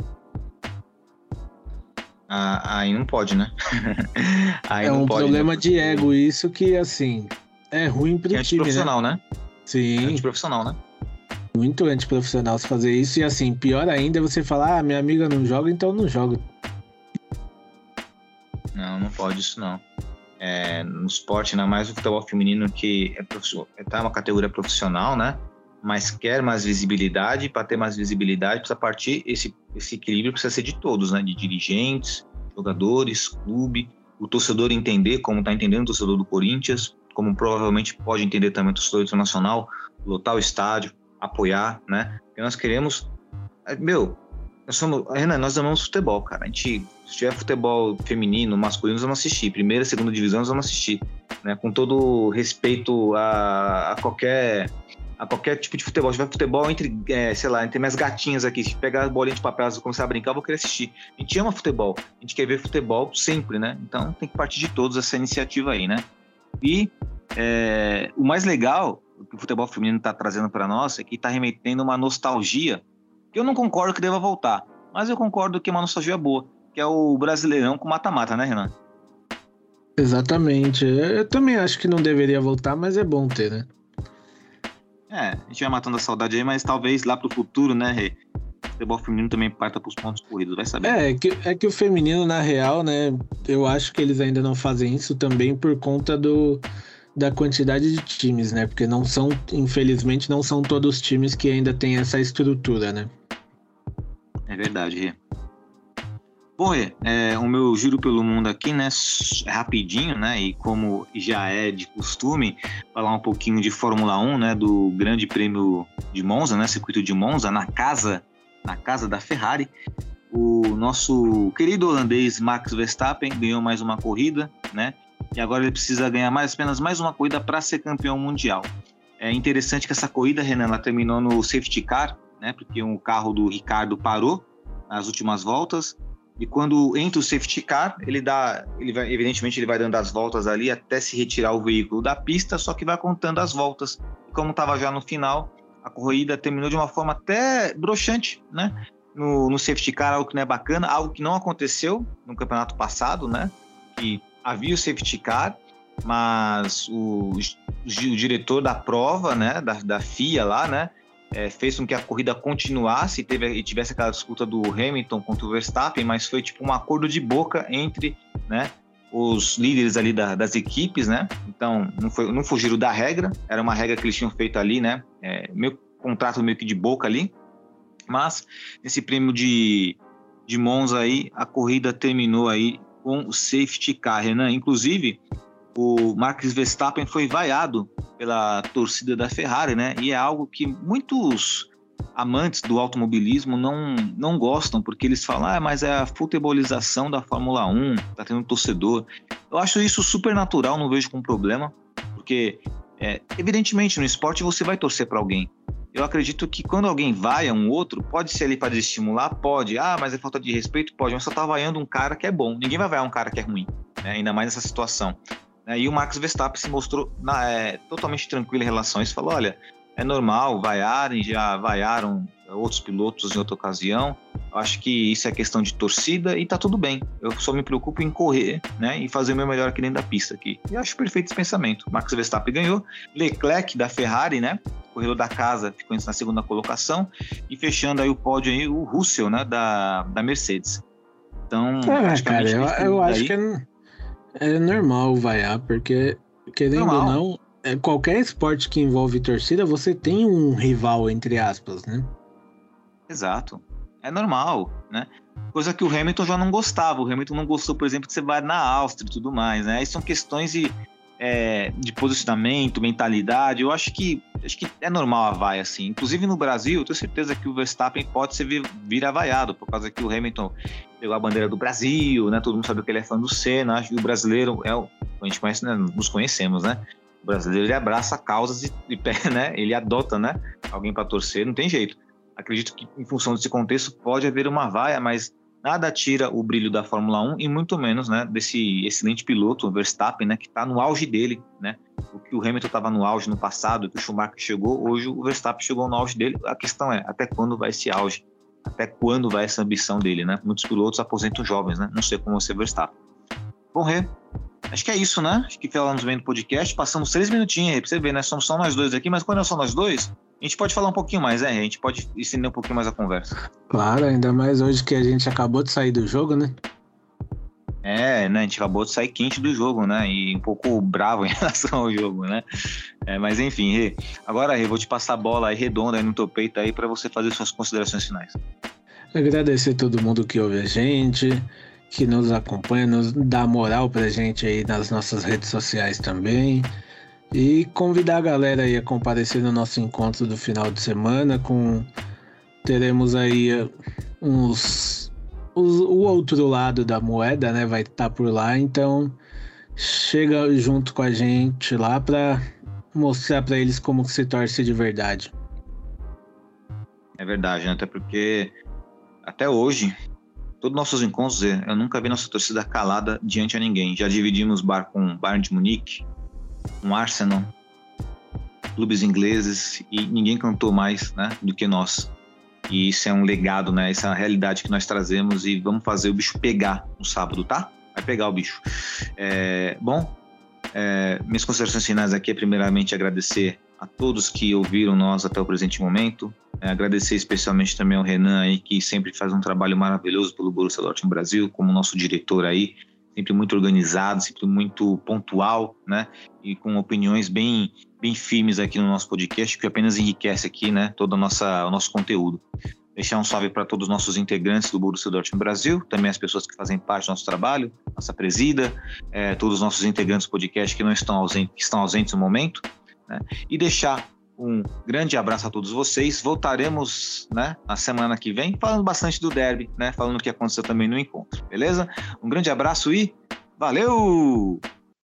Ah, aí não pode, né? é um pode, problema né? de ego, isso que, assim, é ruim pro é time, profissional, né? né? Sim. É antiprofissional, né? Muito antiprofissional se fazer isso. E, assim, pior ainda é você falar, ah, minha amiga não joga, então não joga. Não, não pode isso, não. É, no esporte, ainda mais o futebol feminino, que é, tá uma categoria profissional, né? Mas quer mais visibilidade, para ter mais visibilidade precisa partir esse, esse equilíbrio precisa ser de todos, né? De dirigentes, jogadores, clube, o torcedor entender como está entendendo o torcedor do Corinthians, como provavelmente pode entender também o torcedor internacional, lotar o estádio, apoiar, né? Porque nós queremos, é, meu, nós somos, Renan, nós amamos futebol, cara. A gente, se tiver futebol feminino, masculino, nós vamos assistir. Primeira, segunda divisão, nós vamos assistir, né? Com todo respeito a, a qualquer a qualquer tipo de futebol. Se tiver futebol entre, é, sei lá, entre minhas gatinhas aqui, se pegar a bolinha de papel e começar a brincar, eu vou querer assistir. A gente ama futebol, a gente quer ver futebol sempre, né? Então tem que partir de todos essa iniciativa aí, né? E é, o mais legal que o futebol feminino está trazendo para nós é que está remetendo uma nostalgia, que eu não concordo que deva voltar, mas eu concordo que é uma nostalgia boa, que é o Brasileirão com mata-mata, né, Renan? Exatamente. Eu também acho que não deveria voltar, mas é bom ter, né? É, a gente vai matando a saudade aí, mas talvez lá pro futuro, né, Rê? O futebol feminino também parta pros pontos corridos, vai saber. É, é que, é que o feminino, na real, né, eu acho que eles ainda não fazem isso também por conta do, da quantidade de times, né? Porque não são, infelizmente, não são todos os times que ainda têm essa estrutura, né? É verdade, Rê. Bom, é, o meu giro pelo mundo aqui, né, é rapidinho, né, e como já é de costume, falar um pouquinho de Fórmula 1, né, do Grande Prêmio de Monza, né, circuito de Monza, na casa, na casa da Ferrari. O nosso querido holandês Max Verstappen ganhou mais uma corrida, né, e agora ele precisa ganhar mais apenas mais uma corrida para ser campeão mundial. É interessante que essa corrida, Renan, ela terminou no safety car, né, porque o carro do Ricardo parou nas últimas voltas e quando entra o safety car, ele dá, ele vai, evidentemente ele vai dando as voltas ali até se retirar o veículo da pista, só que vai contando as voltas. E como estava já no final, a corrida terminou de uma forma até broxante, né? No, no safety car, algo que não é bacana, algo que não aconteceu no campeonato passado, né? Que havia o safety car, mas o, o, diretor da prova, né, da, da FIA lá, né, é, fez com que a corrida continuasse e, teve, e tivesse aquela disputa do Hamilton contra o Verstappen, mas foi tipo um acordo de boca entre né, os líderes ali da, das equipes, né? Então não, foi, não fugiram da regra, era uma regra que eles tinham feito ali, né? É, contrato meio que de boca ali. Mas nesse prêmio de, de Monza aí, a corrida terminou aí com o safety car, Renan. Inclusive, o Max Verstappen foi vaiado pela torcida da Ferrari, né? E é algo que muitos amantes do automobilismo não, não gostam, porque eles falam, ah, mas é a futebolização da Fórmula 1, tá tendo um torcedor. Eu acho isso super natural, não vejo como problema, porque é, evidentemente no esporte você vai torcer para alguém. Eu acredito que quando alguém vai a um outro, pode ser ali para desestimular, pode. Ah, mas é falta de respeito, pode. Mas só tá vaiando um cara que é bom. Ninguém vai vaiar um cara que é ruim, né? ainda mais nessa situação. Né? E o Max Verstappen se mostrou na, é, totalmente tranquilo em relação a isso. Falou: olha, é normal vaiarem, já vaiaram outros pilotos em outra ocasião. Eu acho que isso é questão de torcida e tá tudo bem. Eu só me preocupo em correr, né, e fazer o meu melhor aqui dentro da pista aqui. E acho perfeito esse pensamento. Max Verstappen ganhou, Leclerc da Ferrari, né, corredor da casa, ficou na segunda colocação e fechando aí o pódio aí o Russell, né, da, da Mercedes. Então, é, cara, eu, eu acho que é, é normal vaiar, porque querendo normal. ou não, é, qualquer esporte que envolve torcida, você tem um rival, entre aspas, né? Exato. É normal, né? Coisa que o Hamilton já não gostava. O Hamilton não gostou, por exemplo, de você vai na Áustria e tudo mais, né? Aí são questões de, é, de posicionamento, mentalidade. Eu acho que acho que é normal a vaia, assim. Inclusive no Brasil, eu tenho certeza que o Verstappen pode ser vir, vir avaiado, por causa que o Hamilton pegou a bandeira do Brasil, né? Todo mundo sabe que ele é fã do Senna. Acho que o brasileiro é o. A gente conhece, né? Nos conhecemos, né? O brasileiro ele abraça causas e, e né? Ele adota, né? Alguém para torcer, não tem jeito. Acredito que em função desse contexto pode haver uma vaia, mas nada tira o brilho da Fórmula 1 e muito menos, né, desse excelente piloto, o Verstappen, né, que está no auge dele, né? O que o Hamilton estava no auge no passado, que o Schumacher chegou, hoje o Verstappen chegou no auge dele. A questão é até quando vai esse auge? Até quando vai essa ambição dele, né? Muitos pilotos aposentam jovens, né? Não sei como você Verstappen. Bom, Rê, Acho que é isso, né? Acho que falamos bem do podcast. Passamos três minutinhos aí pra você ver, né? Somos só nós dois aqui, mas quando é só nós dois, a gente pode falar um pouquinho mais, né? A gente pode estender um pouquinho mais a conversa. Claro, ainda mais hoje que a gente acabou de sair do jogo, né? É, né? A gente acabou de sair quente do jogo, né? E um pouco bravo em relação ao jogo, né? É, mas enfim, Rê. Agora, Rê, vou te passar a bola aí redonda aí no teu peito aí para você fazer suas considerações finais. Agradecer a todo mundo que ouve a gente que nos acompanha, nos dá moral pra gente aí nas nossas redes sociais também. E convidar a galera aí a comparecer no nosso encontro do final de semana com teremos aí uns os, o outro lado da moeda, né, vai estar tá por lá, então chega junto com a gente lá para mostrar para eles como se torce de verdade. É verdade, né? até porque até hoje todos nossos encontros, eu nunca vi nossa torcida calada diante a ninguém. Já dividimos bar com Bayern de Munique, com Arsenal, clubes ingleses e ninguém cantou mais, né, do que nós. E isso é um legado, né? Essa é a realidade que nós trazemos e vamos fazer o bicho pegar no sábado, tá? Vai pegar o bicho. É, bom, é, minhas considerações finais aqui é primeiramente agradecer a todos que ouviram nós até o presente momento. É, agradecer especialmente também ao Renan aí, que sempre faz um trabalho maravilhoso pelo Borussia Dortmund Brasil, como nosso diretor aí, sempre muito organizado, sempre muito pontual, né? E com opiniões bem, bem firmes aqui no nosso podcast, que apenas enriquece aqui, né? Todo a nossa, o nosso conteúdo. Deixar um salve para todos os nossos integrantes do Borussia Dortmund Brasil, também as pessoas que fazem parte do nosso trabalho, nossa presida, é, todos os nossos integrantes do podcast que não estão ausentes, que estão ausentes no momento, né? E deixar um grande abraço a todos vocês. Voltaremos né, na semana que vem falando bastante do derby, né? Falando o que aconteceu também no encontro, beleza? Um grande abraço e valeu!